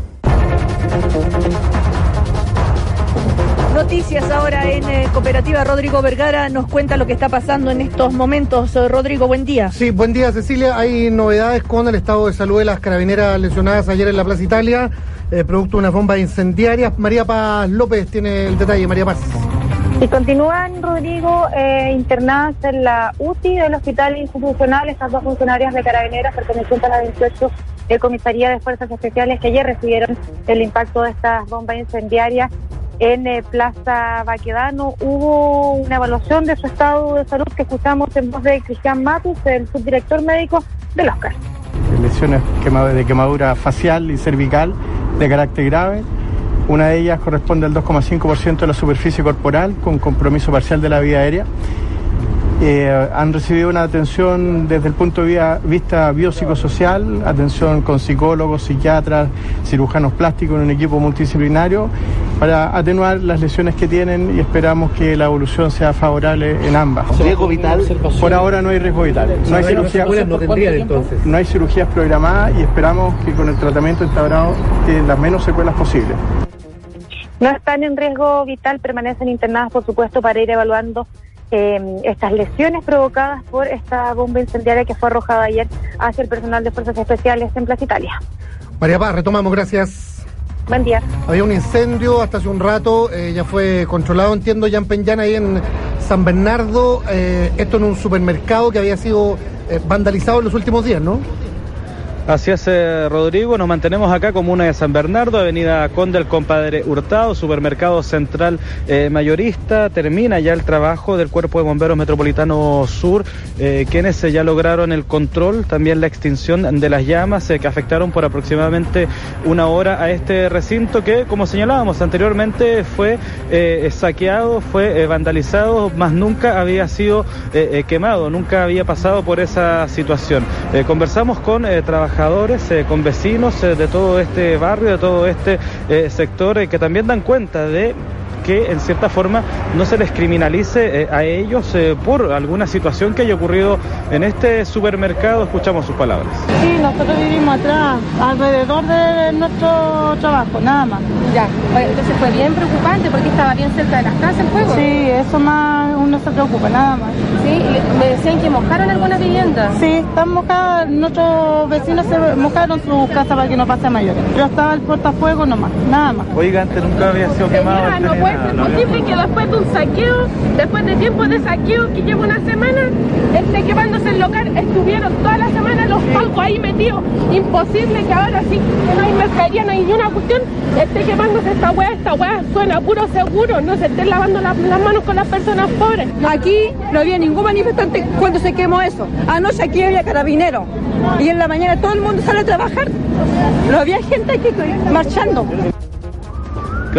Noticias ahora en eh, Cooperativa. Rodrigo Vergara nos cuenta lo que está pasando en estos momentos. Eh, Rodrigo, buen día. Sí, buen día Cecilia. Hay novedades con el estado de salud de las carabineras lesionadas ayer en la Plaza Italia, eh, producto de una bomba incendiaria. María Paz López tiene el detalle. María Paz. Y continúan, Rodrigo, eh, internadas en la UTI del Hospital Institucional estas dos funcionarias de carabineras pertenecientes a la 28 de Comisaría de Fuerzas Especiales que ayer recibieron el impacto de estas bombas incendiarias en eh, Plaza Baquedano. Hubo una evaluación de su estado de salud que escuchamos en voz de Cristian Matus, el subdirector médico del Oscar. lesiones de quemadura facial y cervical de carácter grave. Una de ellas corresponde al 2,5% de la superficie corporal con compromiso parcial de la vía aérea. Eh, han recibido una atención desde el punto de vista biopsicosocial, atención con psicólogos, psiquiatras, cirujanos plásticos en un equipo multidisciplinario para atenuar las lesiones que tienen y esperamos que la evolución sea favorable en ambas. ¿Riesgo vital? Por ahora no hay riesgo vital. No hay, cirugía- no tendrían entonces. no hay cirugías programadas y esperamos que con el tratamiento instaurado tienen las menos secuelas posibles. No están en riesgo vital, permanecen internadas, por supuesto, para ir evaluando eh, estas lesiones provocadas por esta bomba incendiaria que fue arrojada ayer hacia el personal de Fuerzas Especiales en Plaza Italia. María Paz, retomamos, gracias. Buen día. Había un incendio hasta hace un rato, eh, ya fue controlado, entiendo, ya en Peñana, ahí en San Bernardo. eh, esto en un supermercado que había sido eh, vandalizado en los últimos días, ¿no? Así es, eh, Rodrigo. Nos mantenemos acá, comuna de San Bernardo, avenida Conde el Compadre Hurtado, supermercado central eh, mayorista. Termina ya el trabajo del Cuerpo de Bomberos Metropolitano Sur, eh, quienes eh, ya lograron el control, también la extinción de las llamas que afectaron por aproximadamente una hora a este recinto que, como señalábamos anteriormente, fue saqueado, fue vandalizado, más nunca había sido quemado, nunca había pasado por esa situación. Conversamos con eh, trabajadores, eh, con vecinos eh, de todo este barrio, de todo este eh, sector, que también dan cuenta de que en cierta forma no se les criminalice eh, a ellos eh, por alguna situación que haya ocurrido en este supermercado. Escuchamos sus palabras. Sí, nosotros vivimos atrás, alrededor de nuestro trabajo, nada más. Ya, entonces fue bien preocupante porque estaba bien cerca de las casas el fuego. Sí, eso más uno se preocupa, nada más. Sí, y me decían que mojaron algunas viviendas. Sí, están mojadas, nuestros vecinos se mojaron sus casas para que no pase a mayores. Yo estaba el portafuego nomás, nada más. Oiga, antes nunca había sido quemado. Señora, no puede ni ser posible que después de un saqueo, después de tiempo de saqueo que lleva una semana, esté quemándose el local. Estuvieron toda la semana los palcos ahí metidos. Imposible que ahora sí, que no hay mercadería, no hay ni una cuestión, esté quemándose esta weá. Esta weá suena puro seguro, no se estén lavando la- las manos con las personas pobres. Aquí no había ningún manifestante cuando se quemó eso. Anoche aquí había carabineros. Y en la mañana todo el mundo sale a trabajar. No había gente aquí marchando.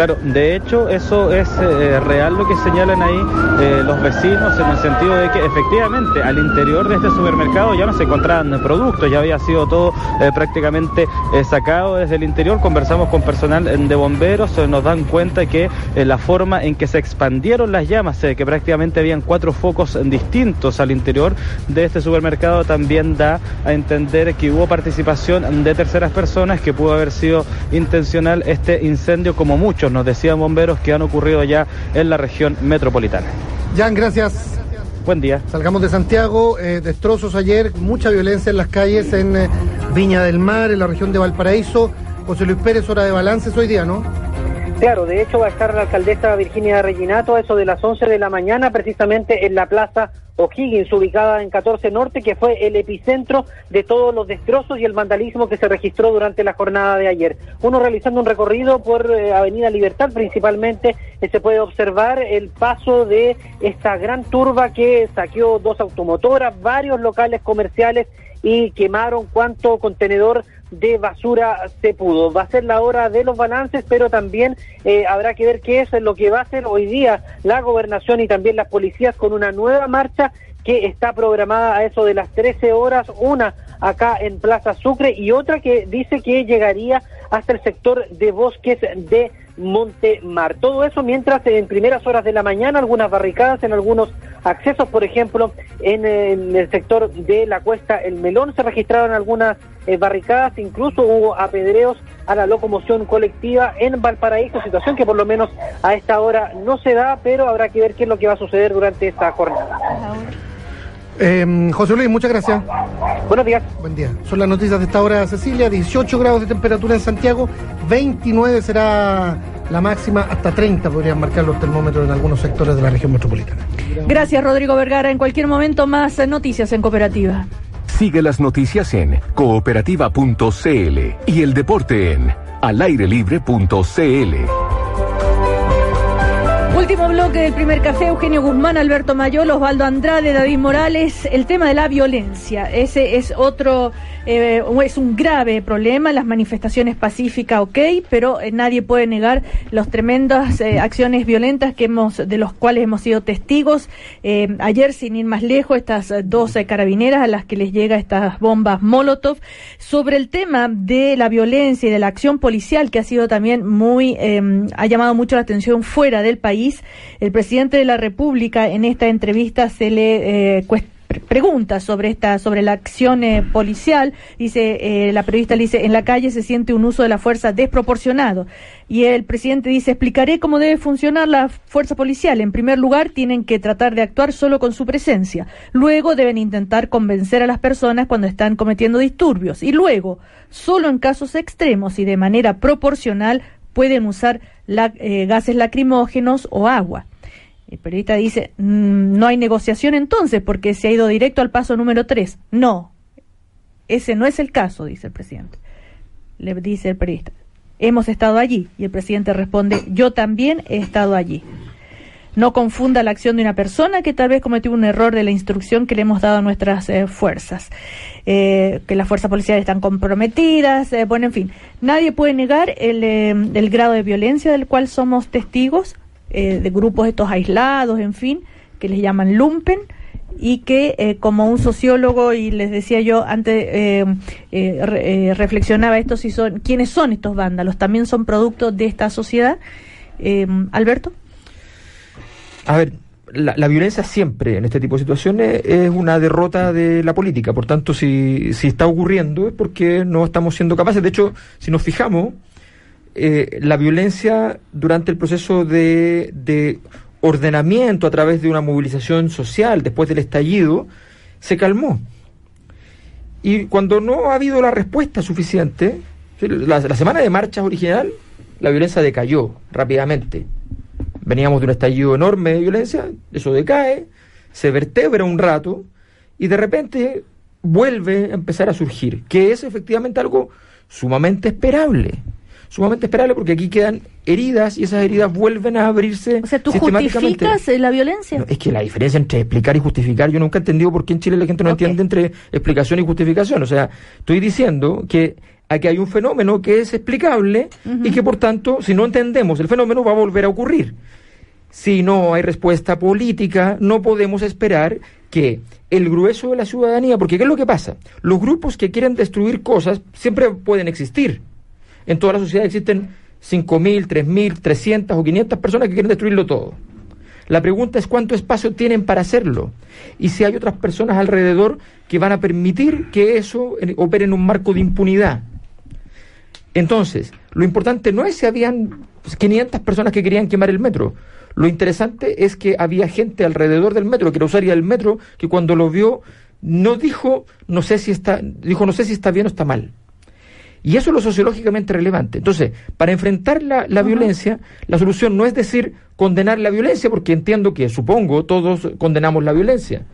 Claro, de hecho eso es eh, real lo que señalan ahí eh, los vecinos en el sentido de que efectivamente al interior de este supermercado ya no se encontraban productos, ya había sido todo eh, prácticamente sacado desde el interior. Conversamos con personal de bomberos, nos dan cuenta que la forma en que se expandieron las llamas, que prácticamente habían cuatro focos distintos al interior de este supermercado, también da a entender que hubo participación de terceras personas, que pudo haber sido intencional este incendio como muchos nos decían bomberos que han ocurrido ya en la región metropolitana. Jan, gracias. Buen día. Salgamos de Santiago, eh, destrozos ayer, mucha violencia en las calles en eh, Viña del Mar, en la región de Valparaíso. José Luis Pérez, hora de balances hoy día, ¿no? Claro, de hecho va a estar la alcaldesa Virginia Reginato a eso de las 11 de la mañana, precisamente en la plaza O'Higgins, ubicada en 14 Norte, que fue el epicentro de todos los destrozos y el vandalismo que se registró durante la jornada de ayer. Uno realizando un recorrido por eh, Avenida Libertad, principalmente, eh, se puede observar el paso de esta gran turba que saqueó dos automotoras, varios locales comerciales y quemaron cuanto contenedor de basura se pudo. Va a ser la hora de los balances, pero también eh, habrá que ver qué es lo que va a hacer hoy día la gobernación y también las policías con una nueva marcha que está programada a eso de las 13 horas, una acá en Plaza Sucre y otra que dice que llegaría hasta el sector de bosques de Montemar. Todo eso mientras en primeras horas de la mañana algunas barricadas en algunos accesos, por ejemplo, en, el sector de la cuesta El Melón se registraron algunas eh, barricadas, incluso hubo apedreos a la locomoción colectiva en Valparaíso, situación que por lo menos a esta hora no se da, pero habrá que ver qué es lo que va a suceder durante esta jornada. Eh, José Luis, muchas gracias. Buenos días. Buen día. Son las noticias de esta hora, Cecilia. 18 grados de temperatura en Santiago, 29 será la máxima, hasta 30 podrían marcar los termómetros en algunos sectores de la región metropolitana. Gracias, Rodrigo Vergara. En cualquier momento más noticias en Cooperativa. Sigue las noticias en cooperativa.cl y el deporte en alairelibre.cl. Último bloque del primer café, Eugenio Guzmán, Alberto Mayol, Osvaldo Andrade, David Morales, el tema de la violencia. Ese es otro, eh, es un grave problema, las manifestaciones pacíficas, ok, pero eh, nadie puede negar las tremendas eh, acciones violentas que hemos, de los cuales hemos sido testigos. Ayer, sin ir más lejos, estas 12 carabineras a las que les llega estas bombas Molotov. Sobre el tema de la violencia y de la acción policial, que ha sido también muy, ha llamado mucho la atención fuera del país, el presidente de la República en esta entrevista se le eh, pregunta sobre esta sobre la acción eh, policial. Dice eh, la periodista le dice en la calle se siente un uso de la fuerza desproporcionado y el presidente dice explicaré cómo debe funcionar la fuerza policial. En primer lugar tienen que tratar de actuar solo con su presencia. Luego deben intentar convencer a las personas cuando están cometiendo disturbios. Y luego solo en casos extremos y de manera proporcional pueden usar la- eh, gases lacrimógenos o agua. El periodista dice, "Mm, no hay negociación entonces porque se ha ido directo al paso número 3. No, ese no es el caso, dice el presidente. Le dice el periodista, hemos estado allí. Y el presidente responde, yo también he estado allí. No confunda la acción de una persona que tal vez cometió un error de la instrucción que le hemos dado a nuestras eh, fuerzas. Eh, que las fuerzas policiales están comprometidas, eh, bueno, en fin. Nadie puede negar el, eh, el grado de violencia del cual somos testigos, de grupos estos aislados, en fin, que les llaman lumpen y que como un sociólogo y les decía yo antes re- reflexionaba esto si son quiénes son estos vándalos también son producto de esta sociedad Alberto A ver, la, violencia siempre en este tipo de situaciones es una derrota de la política. Por tanto, si, si está ocurriendo es porque no estamos siendo capaces. De hecho, si nos fijamos, eh, la violencia durante el proceso de, de ordenamiento a través de una movilización social después del estallido se calmó. Y cuando no ha habido la respuesta suficiente, la semana de marchas original, la violencia decayó rápidamente. Veníamos de un estallido enorme de violencia, eso decae, se vertebra un rato y de repente vuelve a empezar a surgir, que es efectivamente algo sumamente esperable. Sumamente esperable porque aquí quedan heridas y esas heridas vuelven a abrirse o sea tú sistemáticamente. justificas eh, la violencia No, es que la diferencia entre explicar y justificar, yo nunca he entendido por qué en Chile la gente no entiende entre explicación y justificación. O sea, estoy diciendo que aquí hay un fenómeno que es explicable y que por tanto, si no entendemos el fenómeno, va a volver a ocurrir. Si no hay respuesta política, no podemos esperar que el grueso de la ciudadanía, porque ¿qué es lo que pasa? Los grupos que quieren destruir cosas siempre pueden existir. En toda la sociedad existen 5.000, 3.000, 300 o 500 personas que quieren destruirlo todo. La pregunta es cuánto espacio tienen para hacerlo y si hay otras personas alrededor que van a permitir que eso opere en un marco de impunidad. Entonces, lo importante no es si habían 500 personas que querían quemar el metro. Lo interesante es que había gente alrededor del metro, que era usuaria del metro, que cuando lo vio no dijo, no sé si está, dijo, no sé si está bien o está mal. Y eso es lo sociológicamente relevante. Entonces, para enfrentar la, la violencia, la solución no es decir condenar la violencia, porque entiendo que, supongo, todos condenamos la violencia.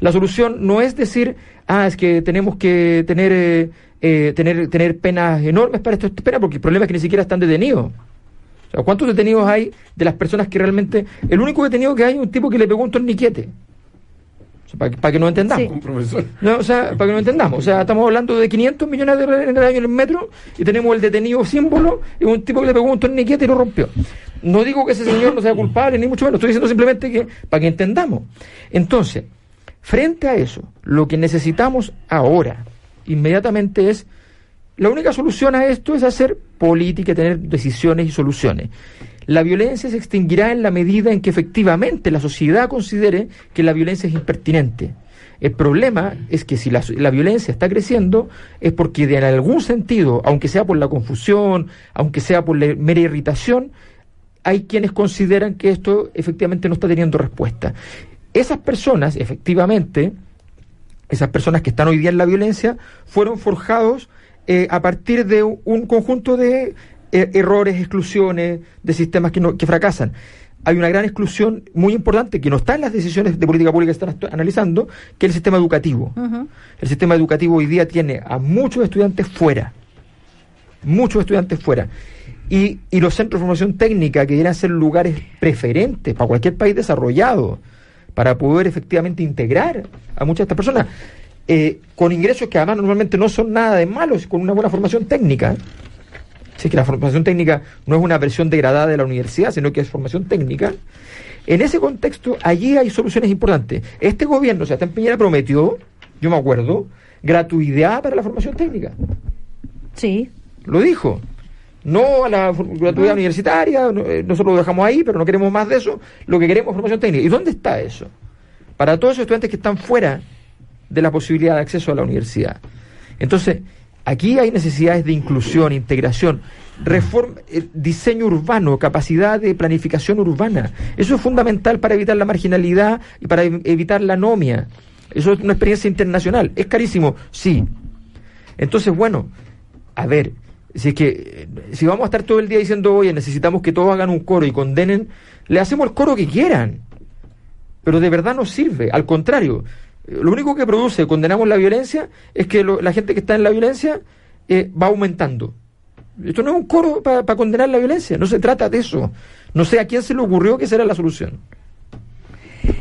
La solución no es decir, ah, es que tenemos que tener, eh, eh, tener, tener penas enormes para esto, penas, porque el problema es que ni siquiera están detenidos. O sea, ¿cuántos detenidos hay de las personas que realmente... El único detenido que hay es un tipo que le pegó un torniquete. O sea, para, para que nos entendamos. No, o sea, para que nos entendamos. O sea, estamos hablando de 500 millones de dólares en el año en el metro y tenemos el detenido símbolo y un tipo que le pegó un torniquete y lo rompió. No digo que ese señor no sea culpable, ni mucho menos. Estoy diciendo simplemente que para que entendamos. Entonces, frente a eso, lo que necesitamos ahora, inmediatamente, es la única solución a esto es hacer política, tener decisiones y soluciones. La violencia se extinguirá en la medida en que efectivamente la sociedad considere que la violencia es impertinente. El problema es que si la, la violencia está creciendo es porque de algún sentido, aunque sea por la confusión, aunque sea por la mera irritación, hay quienes consideran que esto efectivamente no está teniendo respuesta. Esas personas, efectivamente, esas personas que están hoy día en la violencia, fueron forjados eh, a partir de un conjunto de eh, errores, exclusiones, de sistemas que, no, que fracasan. Hay una gran exclusión muy importante que no está en las decisiones de política pública que están analizando, que es el sistema educativo. El sistema educativo hoy día tiene a muchos estudiantes fuera. Muchos estudiantes fuera. y, y los centros de formación técnica que deberían ser lugares preferentes para cualquier país desarrollado, para poder efectivamente integrar a muchas de estas personas, eh, con ingresos que además normalmente no son nada de malos, con una buena formación técnica. Si es que la formación técnica no es una versión degradada de la universidad, sino que es formación técnica. En ese contexto, allí hay soluciones importantes. Este gobierno, o sea, Sebastián Piñera prometió, yo me acuerdo, gratuidad para la formación técnica. Sí. Lo dijo. No a la gratuidad universitaria, no, eh, nosotros lo dejamos ahí, pero no queremos más de eso. Lo que queremos es formación técnica. ¿Y dónde está eso? Para todos esos estudiantes que están fuera de la posibilidad de acceso a la universidad. Entonces, aquí hay necesidades de inclusión, integración, reforma, eh, diseño urbano, capacidad de planificación urbana. Eso es fundamental para evitar la marginalidad y para ev- evitar la anomia. Eso es una experiencia internacional. ¿Es carísimo? Sí. Entonces, bueno, a ver, si es que si vamos a estar todo el día diciendo, oye, necesitamos que todos hagan un coro y condenen, le hacemos el coro que quieran. Pero de verdad no sirve. Al contrario, lo único que produce condenamos la violencia es que la gente que está en la violencia eh, va aumentando. Esto no es un coro para condenar la violencia, no se trata de eso. No sé a quién se le ocurrió que esa era la solución.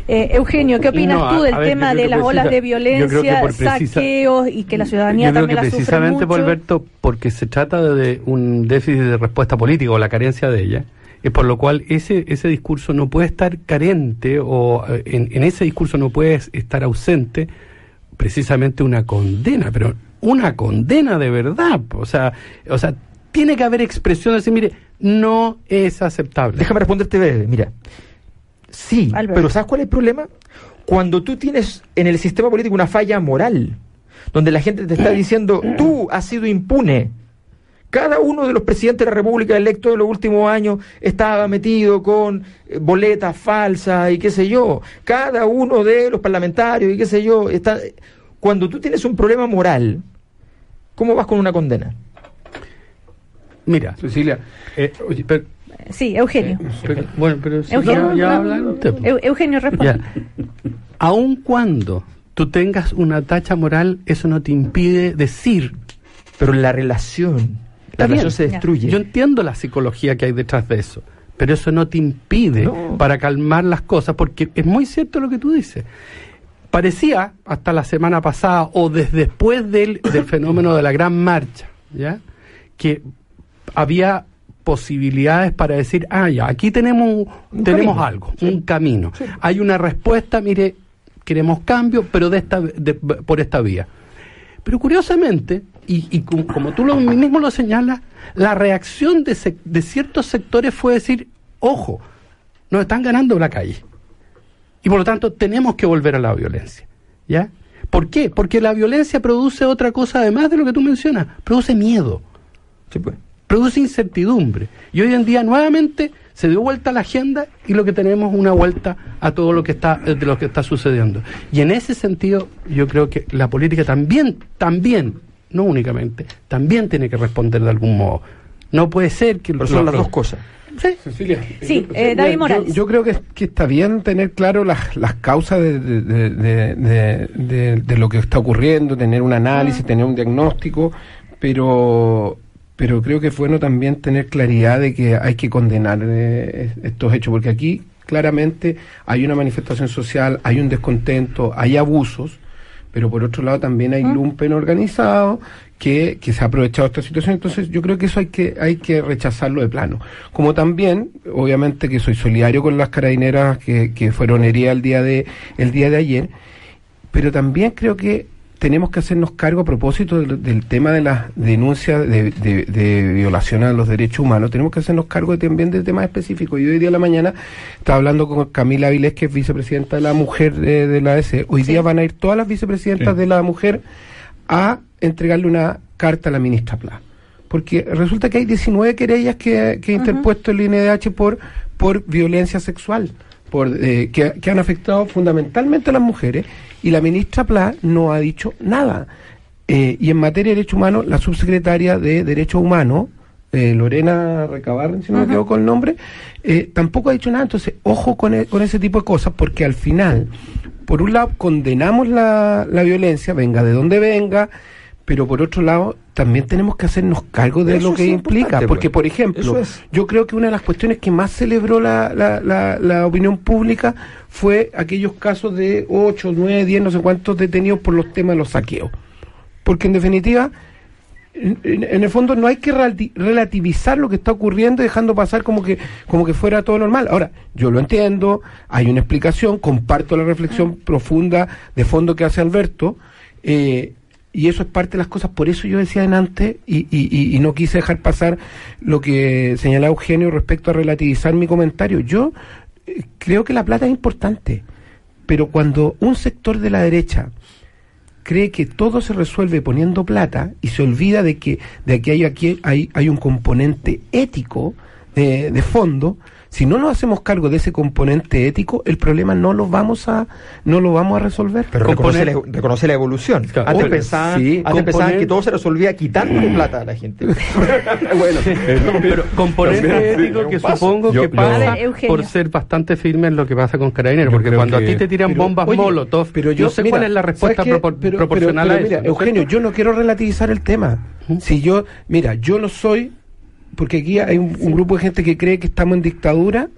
Eh, Eugenio, ¿qué opinas No, tú del ver, tema de las olas de violencia, precisa- saqueos y que la ciudadanía Yo creo también que la sufre precisamente, mucho? Alberto, porque se trata de un déficit de respuesta política o la carencia de ella, es por lo cual ese, ese discurso no puede estar carente o eh, en, en ese discurso no puede estar ausente precisamente una condena, pero una condena de verdad. O sea, o sea tiene que haber expresión de decir, mire, no es aceptable. Déjame responderte mira. Sí, pero ¿sabes cuál es el problema? Cuando tú tienes en el sistema político una falla moral, donde la gente te está diciendo, tú has sido impune. Cada uno de los presidentes de la República electos en los últimos años estaba metido con eh, boletas falsas y qué sé yo. Cada uno de los parlamentarios y qué sé yo. Está... Cuando tú tienes un problema moral, ¿cómo vas con una condena? Mira, Cecilia, eh, oye, pero- Sí, Eugenio. pero- bueno, pero si Eugenio, ya, ya no, usted, po. Eu- Eugenio responde. Ya. Aun cuando tú tengas una tacha moral, eso no te impide decir. Pero la relación, la relación se destruye. Yo entiendo la psicología que hay detrás de eso, pero eso no te impide para calmar las cosas, porque es muy cierto lo que tú dices. Parecía hasta la semana pasada o desde después del, del fenómeno de la gran marcha, ¿ya? Que había posibilidades para decir, ah, ya, aquí tenemos, Un tenemos camino. algo, un camino. Hay una respuesta, mire, queremos cambio, pero de esta, de- por esta vía. Pero curiosamente, y, y como, como tú lo mismo lo señalas, la reacción de, sec- de ciertos sectores fue decir, ojo, nos están ganando la calle. Y por lo tanto tenemos que volver a la violencia. ¿Ya? ¿Por qué? Porque la violencia produce otra cosa además de lo que tú mencionas, produce miedo. pues. Produce incertidumbre. Y hoy en día nuevamente se dio vuelta a la agenda y lo que tenemos es una vuelta a todo lo que está eh, de lo que está sucediendo. Y en ese sentido, yo creo que la política también, también, no únicamente, también tiene que responder de algún modo. No puede ser que Pero son las dos cosas. Sí. Cecilia. Sí, yo- eh, David Morales. Yo, creo que, que está bien tener claro las, las causas de, de- de- de- de- de- de lo que está ocurriendo, tener un análisis, tener un diagnóstico, pero pero creo que es bueno también tener claridad de que hay que condenar eh, estos hechos, porque aquí claramente hay una manifestación social, hay un descontento, hay abusos, pero por otro lado también hay lumpen organizado que, que se ha aprovechado esta situación. Entonces yo creo que eso hay que, hay que rechazarlo de plano. Como también, obviamente que soy solidario con las carabineras que, que fueron heridas el día de, el día de ayer, pero también creo que tenemos que hacernos cargo a propósito del, del tema de las denuncias de, de- de violación a los derechos humanos, tenemos que hacernos cargo también de temas específicos. Yo hoy día a la mañana estaba hablando con Camila Avilés, que es vicepresidenta de la mujer eh, de la ADC. Hoy día van a ir todas las vicepresidentas Sí. de la mujer a entregarle una carta a la ministra Pla. Porque resulta que hay 19 querellas que, que ha interpuesto el INDH por, por violencia sexual, por, eh, que, que han afectado fundamentalmente a las mujeres, y la ministra Pla no ha dicho nada. Eh, y en materia de derechos humanos, la subsecretaria de Derechos Humanos, eh, Lorena Recabarren, si no me equivoco el nombre, eh, tampoco ha dicho nada. Entonces, ojo con, e- con ese tipo de cosas, porque al final, por un lado, condenamos la, la violencia, venga de donde venga, pero por otro lado también tenemos que hacernos cargo de Eso lo que implica, importante, porque pues. por ejemplo, es. yo creo que una de las cuestiones que más celebró la, la, la, la opinión pública fue aquellos casos de 8, 9, 10, no sé cuántos detenidos por los temas de los saqueos. Porque en definitiva, en, en- el fondo no hay que relati- relativizar lo que está ocurriendo dejando pasar como que, como que fuera todo normal. Ahora, yo lo entiendo, hay una explicación, comparto la reflexión profunda de fondo que hace Alberto, eh, y eso es parte de las cosas, por eso yo decía en antes, y, y- y- no quise dejar pasar lo que señalaba Eugenio respecto a relativizar mi comentario. Yo eh, creo que la plata es importante, pero cuando un sector de la derecha cree que todo se resuelve poniendo plata y se olvida de que de que hay aquí hay, un componente ético de fondo si no nos hacemos cargo de ese componente ético el problema no lo vamos a no lo vamos a resolver. Pero reconoce la, reconoce la evolución. Antes, Obvio, pensaban, sí, antes pensaban que todo se resolvía quitándole plata a la gente. bueno, pero componente También, ético que supongo Yo- que pasa por ser bastante firme en lo que pasa con Carabineros, porque cuando a ti te tiran pero, bombas oye, molotov, pero yo yo sé mira, cuál es la respuesta propor- Pero- proporcional pero- a pero eso. mira, ¿no Eugenio, yo no quiero relativizar el tema. Si yo, mira, yo no soy, porque aquí hay un, un grupo de gente que cree que estamos en dictadura.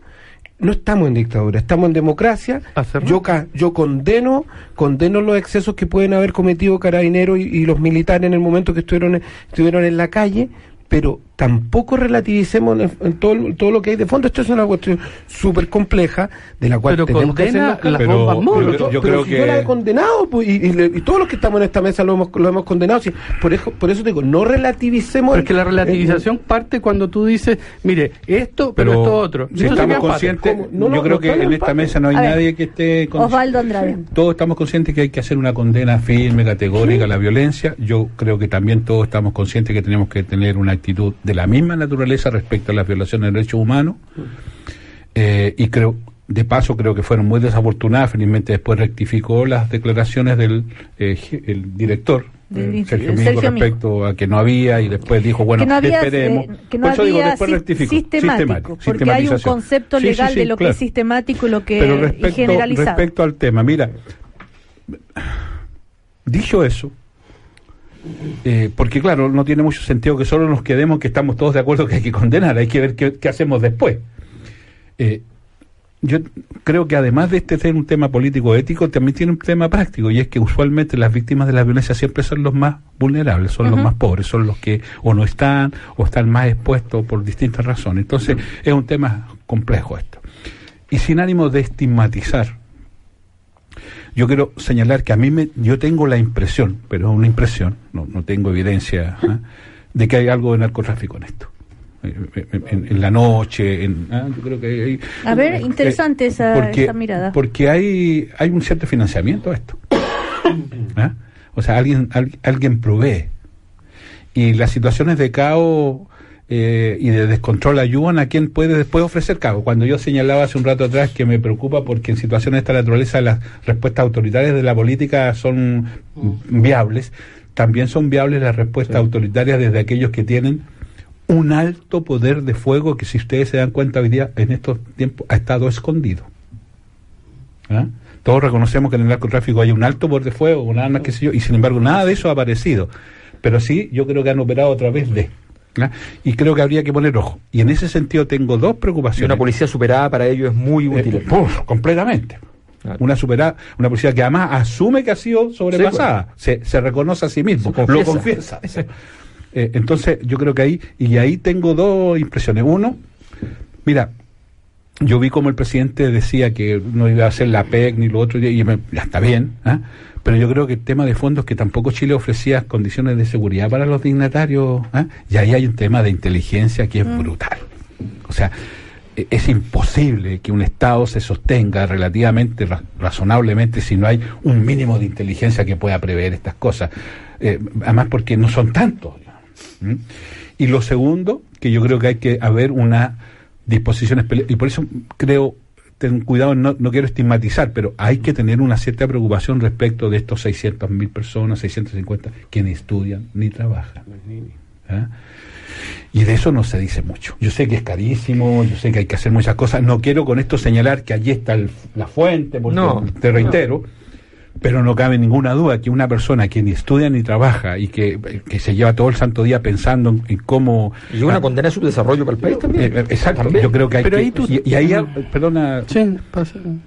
No estamos en dictadura, estamos en democracia. Yo, yo condeno, condeno los excesos que pueden haber cometido carabineros y, y los militares en el momento que estuvieron, estuvieron en la calle, pero tampoco relativicemos en, en todo, todo lo que hay de fondo. Esto es una cuestión súper compleja de la cual Pero tenemos que condena cargo. las Pero- bombas. Pero- yo pero creo si que- yo la he condenado pues, y, y le- y todos los que estamos en esta mesa lo hemos, lo hemos condenado. por, eso, por eso te digo, no relativicemos. Porque la el- relativización parte cuando tú dices, mire, esto, pero, Pero esto otro. si Entonces, estamos conscientes, ¿Cómo? No, no, yo creo no que en esta mesa no hay ver. nadie que esté con- Osvaldo Andrade. todos estamos conscientes que hay que hacer una condena firme, categórica a la violencia. Yo creo que también todos estamos conscientes que tenemos que tener una actitud de la misma naturaleza respecto a las violaciones de derechos humanos. Eh, y creo, de paso, creo que fueron muy desafortunadas. Felizmente después rectificó las declaraciones del eh, el director. Eh, Sergio Sergio Mico, Mico. respecto a que no había y después dijo, bueno, que no había, esperemos. eh, que no Por eso digo, después si- rectificó. sistemático, porque hay un concepto Sí, sí, legal sí, de lo que es sistemático y lo que Pero respecto, generalizado. respecto al tema, mira, dicho eso, eh, porque claro, no tiene mucho sentido que solo nos quedemos que estamos todos de acuerdo que hay que condenar, hay que ver qué, qué hacemos después. Eh, yo creo que además de este ser un tema político ético, también tiene un tema práctico, y es que usualmente las víctimas de la violencia siempre son los más vulnerables, son los más pobres, son los que o no están o están más expuestos por distintas razones. Entonces, es un tema complejo esto. Y sin ánimo de estigmatizar, yo quiero señalar que a mí me, yo tengo la impresión, pero es una impresión, no, no tengo evidencia, ¿ah? de que hay algo de narcotráfico en esto. Eh, En, en- en la noche, en, ¿ah? yo creo que hay, A ver, interesante esa, porque, esa mirada. porque hay, hay un cierto financiamiento a esto. ¿Ah? O sea, alguien, al- alguien provee. Y las situaciones de caos eh, y de descontrol ayudan a quien puede después ofrecer caos. Cuando yo señalaba hace un rato atrás que me preocupa porque en situaciones de esta naturaleza las respuestas autoritarias de la política son viables, también son viables las respuestas autoritarias desde aquellos que tienen un alto poder de fuego que si ustedes se dan cuenta hoy día en estos tiempos ha estado escondido. ¿Ah? Todos reconocemos que en el narcotráfico hay un alto poder de fuego, un arma, qué sé yo, y sin embargo nada de eso ha aparecido. Pero sí, yo creo que han operado a través de. Y creo que habría que poner ojo. Y en ese sentido tengo dos Y preocupaciones. una policía superada para ello es muy útil. Eh, completamente. Una superada, una policía que además asume que ha sido sobrepasada, se, se reconoce a sí mismo, Se lo confiesa. confiesa. Eh, entonces, yo creo que ahí, y ahí tengo dos impresiones. Uno, mira, yo vi como el presidente decía que no iba a hacer la PEC ni lo otro, y me- ya está bien, ¿ah? Pero yo creo que el tema de fondo es que tampoco Chile ofrecía condiciones de seguridad para los dignatarios, ¿ah? y ahí hay un tema de inteligencia que es Mm. brutal. O sea, e- es imposible que un Estado se sostenga relativamente, ra- razonablemente, si no hay un mínimo de inteligencia que pueda prever estas cosas. Eh, además, porque no son tantos. ¿Mm? Y lo segundo, que yo creo que hay que haber una disposición, y por eso creo, ten cuidado, no, no quiero estigmatizar, pero hay que tener una cierta preocupación respecto de estos 600 mil personas, 650, que ni estudian ni trabajan. ¿Ah? Y de eso no se dice mucho. Yo sé que es carísimo, yo sé que hay que hacer muchas cosas. No quiero con esto señalar que allí está el- la fuente, porque No, te reitero, Pero no cabe ninguna duda que una persona que ni estudia ni trabaja y que, que se lleva todo el santo día pensando en, en cómo... Y una condena a su desarrollo para el país también. Eh, eh, exacto, También. yo creo que hay Pero que... ahí tú- y, y ahí, perdona...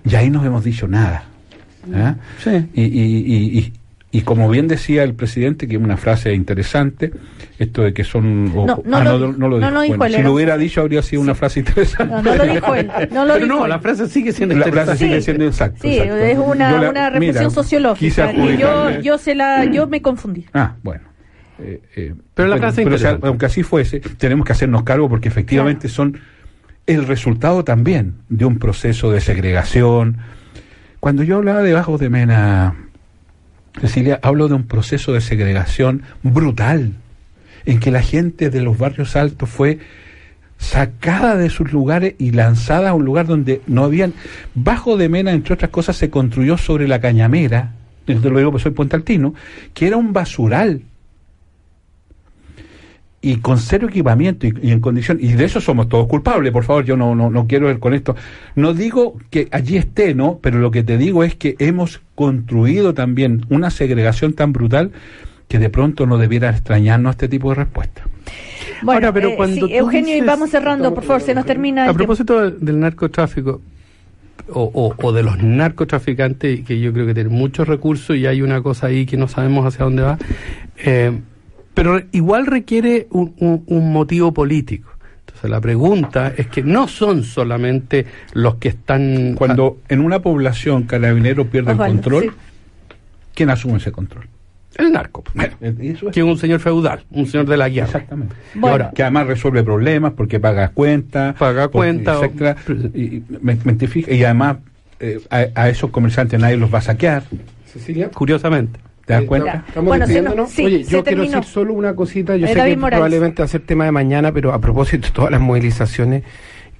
Y ahí no hemos dicho nada. ¿ah? Y, y- y- y- y como bien decía el presidente, que es una frase interesante, esto de que son... o- No, no ah, lo- no, no lo no dijo. lo dijo Bueno, él, si lo hubiera dicho habría sido una frase interesante. No, no lo dijo él. No lo Pero dijo no, él. la frase sigue siendo La frase sigue siendo exacta. Sí, exacto. es una, Yo la- una reflexión mira, sociológica. que yo, yo, se la, yo me confundí. Ah, bueno. Eh, eh, Pero la bueno, frase pero, o sea, interesante. aunque así fuese, tenemos que hacernos cargo porque efectivamente son el resultado también de un proceso de segregación. Cuando yo hablaba de Bajos de Mena, Cecilia, hablo de un proceso de segregación brutal, en que la gente de los barrios altos fue sacada de sus lugares y lanzada a un lugar donde no habían... Bajo de Mena, entre otras cosas, se construyó sobre la cañamera, te lo digo porque soy puentaltino, que era un basural y con cero equipamiento y, y en condición y de eso somos todos culpables por favor yo no, no no quiero ver con esto. No digo que allí esté no pero lo que te digo es que hemos construido también una segregación tan brutal que de pronto no debiera extrañarnos este tipo de respuestas Bueno, Ahora, pero eh, cuando sí, Eugenio, y vamos cerrando, por favor, se nos termina. A propósito del, del narcotráfico o, o- o de los narcotraficantes, que yo creo que tienen muchos recursos y hay una cosa ahí que no sabemos hacia dónde va, eh, pero igual requiere un, un- un motivo político. Entonces la pregunta es que no son solamente los que están... cuando en una población carabinero pierde Osvaldo, el control sí. quién asume ese control El narco, pues. que es un señor feudal, un señor de la guerra. Exactamente. Bueno. Ahora, que además resuelve problemas porque paga cuentas, Paga cuenta, o- etcétera, y, y me- me identifica- y además eh, a, a esos comerciantes nadie los va a saquear. Cecilia. Curiosamente. ¿Te das Eh, cuenta? Estamos Bueno, despidiéndonos. nos- sí, Oye, yo quiero terminó. decir solo una cosita. Yo Eh, sé David que Morales. probablemente va a ser tema de mañana, pero a propósito de todas las movilizaciones,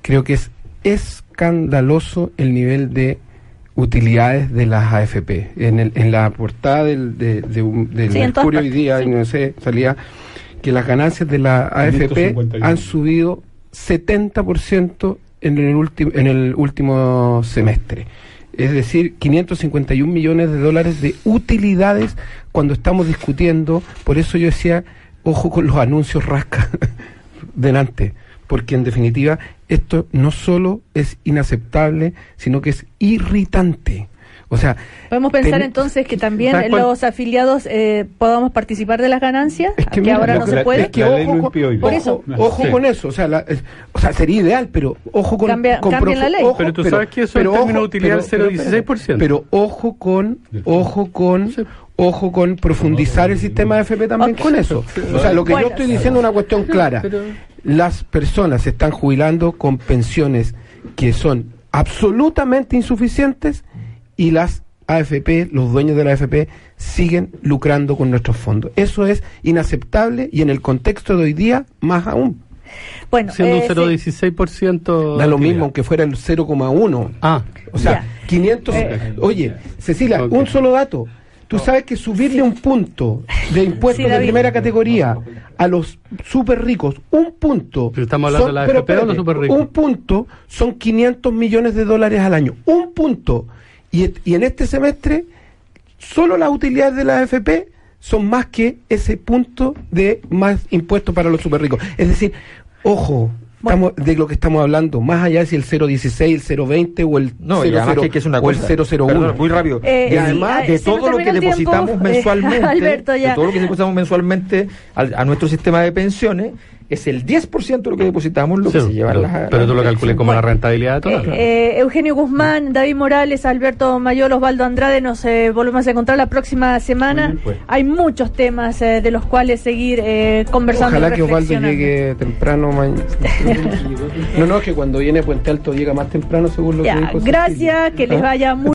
creo que es escandaloso el nivel de utilidades de las AFP. En, el- en la portada del, de, de un- del Sí, Mercurio hoy día, sí. y no sé, salía que las ganancias de la AFP 551. han subido 70% en el, último en el último semestre. Es decir, 551 millones de dólares de utilidades cuando estamos discutiendo. Por eso yo decía, ojo con los anuncios rasca delante. Porque en definitiva, esto no solo es inaceptable, sino que es irritante. O sea, Podemos pensar ten- entonces que también los afiliados eh, podamos participar de las ganancias, que, mira, ahora no que se la- puede. es que ojo, con- Por eso, ojo, Sí. con eso, o sea, la- es- o sea, sería ideal, pero ojo con, Cambia- con la ley. ojo, Pero tú sabes que eso en términos de utilidad es pero- 0,16%. Pero ojo con, ojo con, ojo con profundizar el sistema de FP también con eso. O sea, lo que Bueno, yo estoy diciendo es una cuestión clara. Las personas se están jubilando con pensiones que son absolutamente insuficientes y las AFP, los dueños de la AFP, siguen lucrando con nuestros fondos. Eso es inaceptable y en el contexto de hoy día, más aún. Bueno, Siendo eh, un 0,16%. Da lo mismo aunque fuera el 0,1. Ah. O sea, 500... Oye, Cecilia, un solo dato. Tú sabes que subirle un punto de impuestos Sí, de primera categoría a los súper ricos, un punto... estamos hablando de la pero AFP o los espérate, superricos. Un punto son 500 millones de dólares al año. Un punto. Y, y en este semestre, solo las utilidades de la AFP son más que ese punto de más impuestos para los super ricos. Es decir, ojo, estamos de lo que estamos hablando, más allá de si el 016, el 020 o el No, y 00 además que hacer una o el cosa. 001. Perdón, muy rápido. Eh, y sí, además eh, de se nos todo lo que depositamos eh, mensualmente, de todo lo que depositamos mensualmente al- a, nuestro sistema de pensiones, es el 10% de lo que depositamos lo que Sí, se lleva pero, las... pero tú lo calcules como la rentabilidad Eh, total. eh, Eugenio Guzmán, David Morales, Alberto Mayor, Osvaldo Andrade, nos eh, volvemos a encontrar la próxima semana. pues. Hay muchos temas eh, de los cuales seguir eh, conversando. Ojalá y que Osvaldo llegue temprano mañana. no, no, que cuando viene Puente Alto llega más temprano según lo que Ya, dijo Cecilia. gracias, que les ¿Ah? vaya muy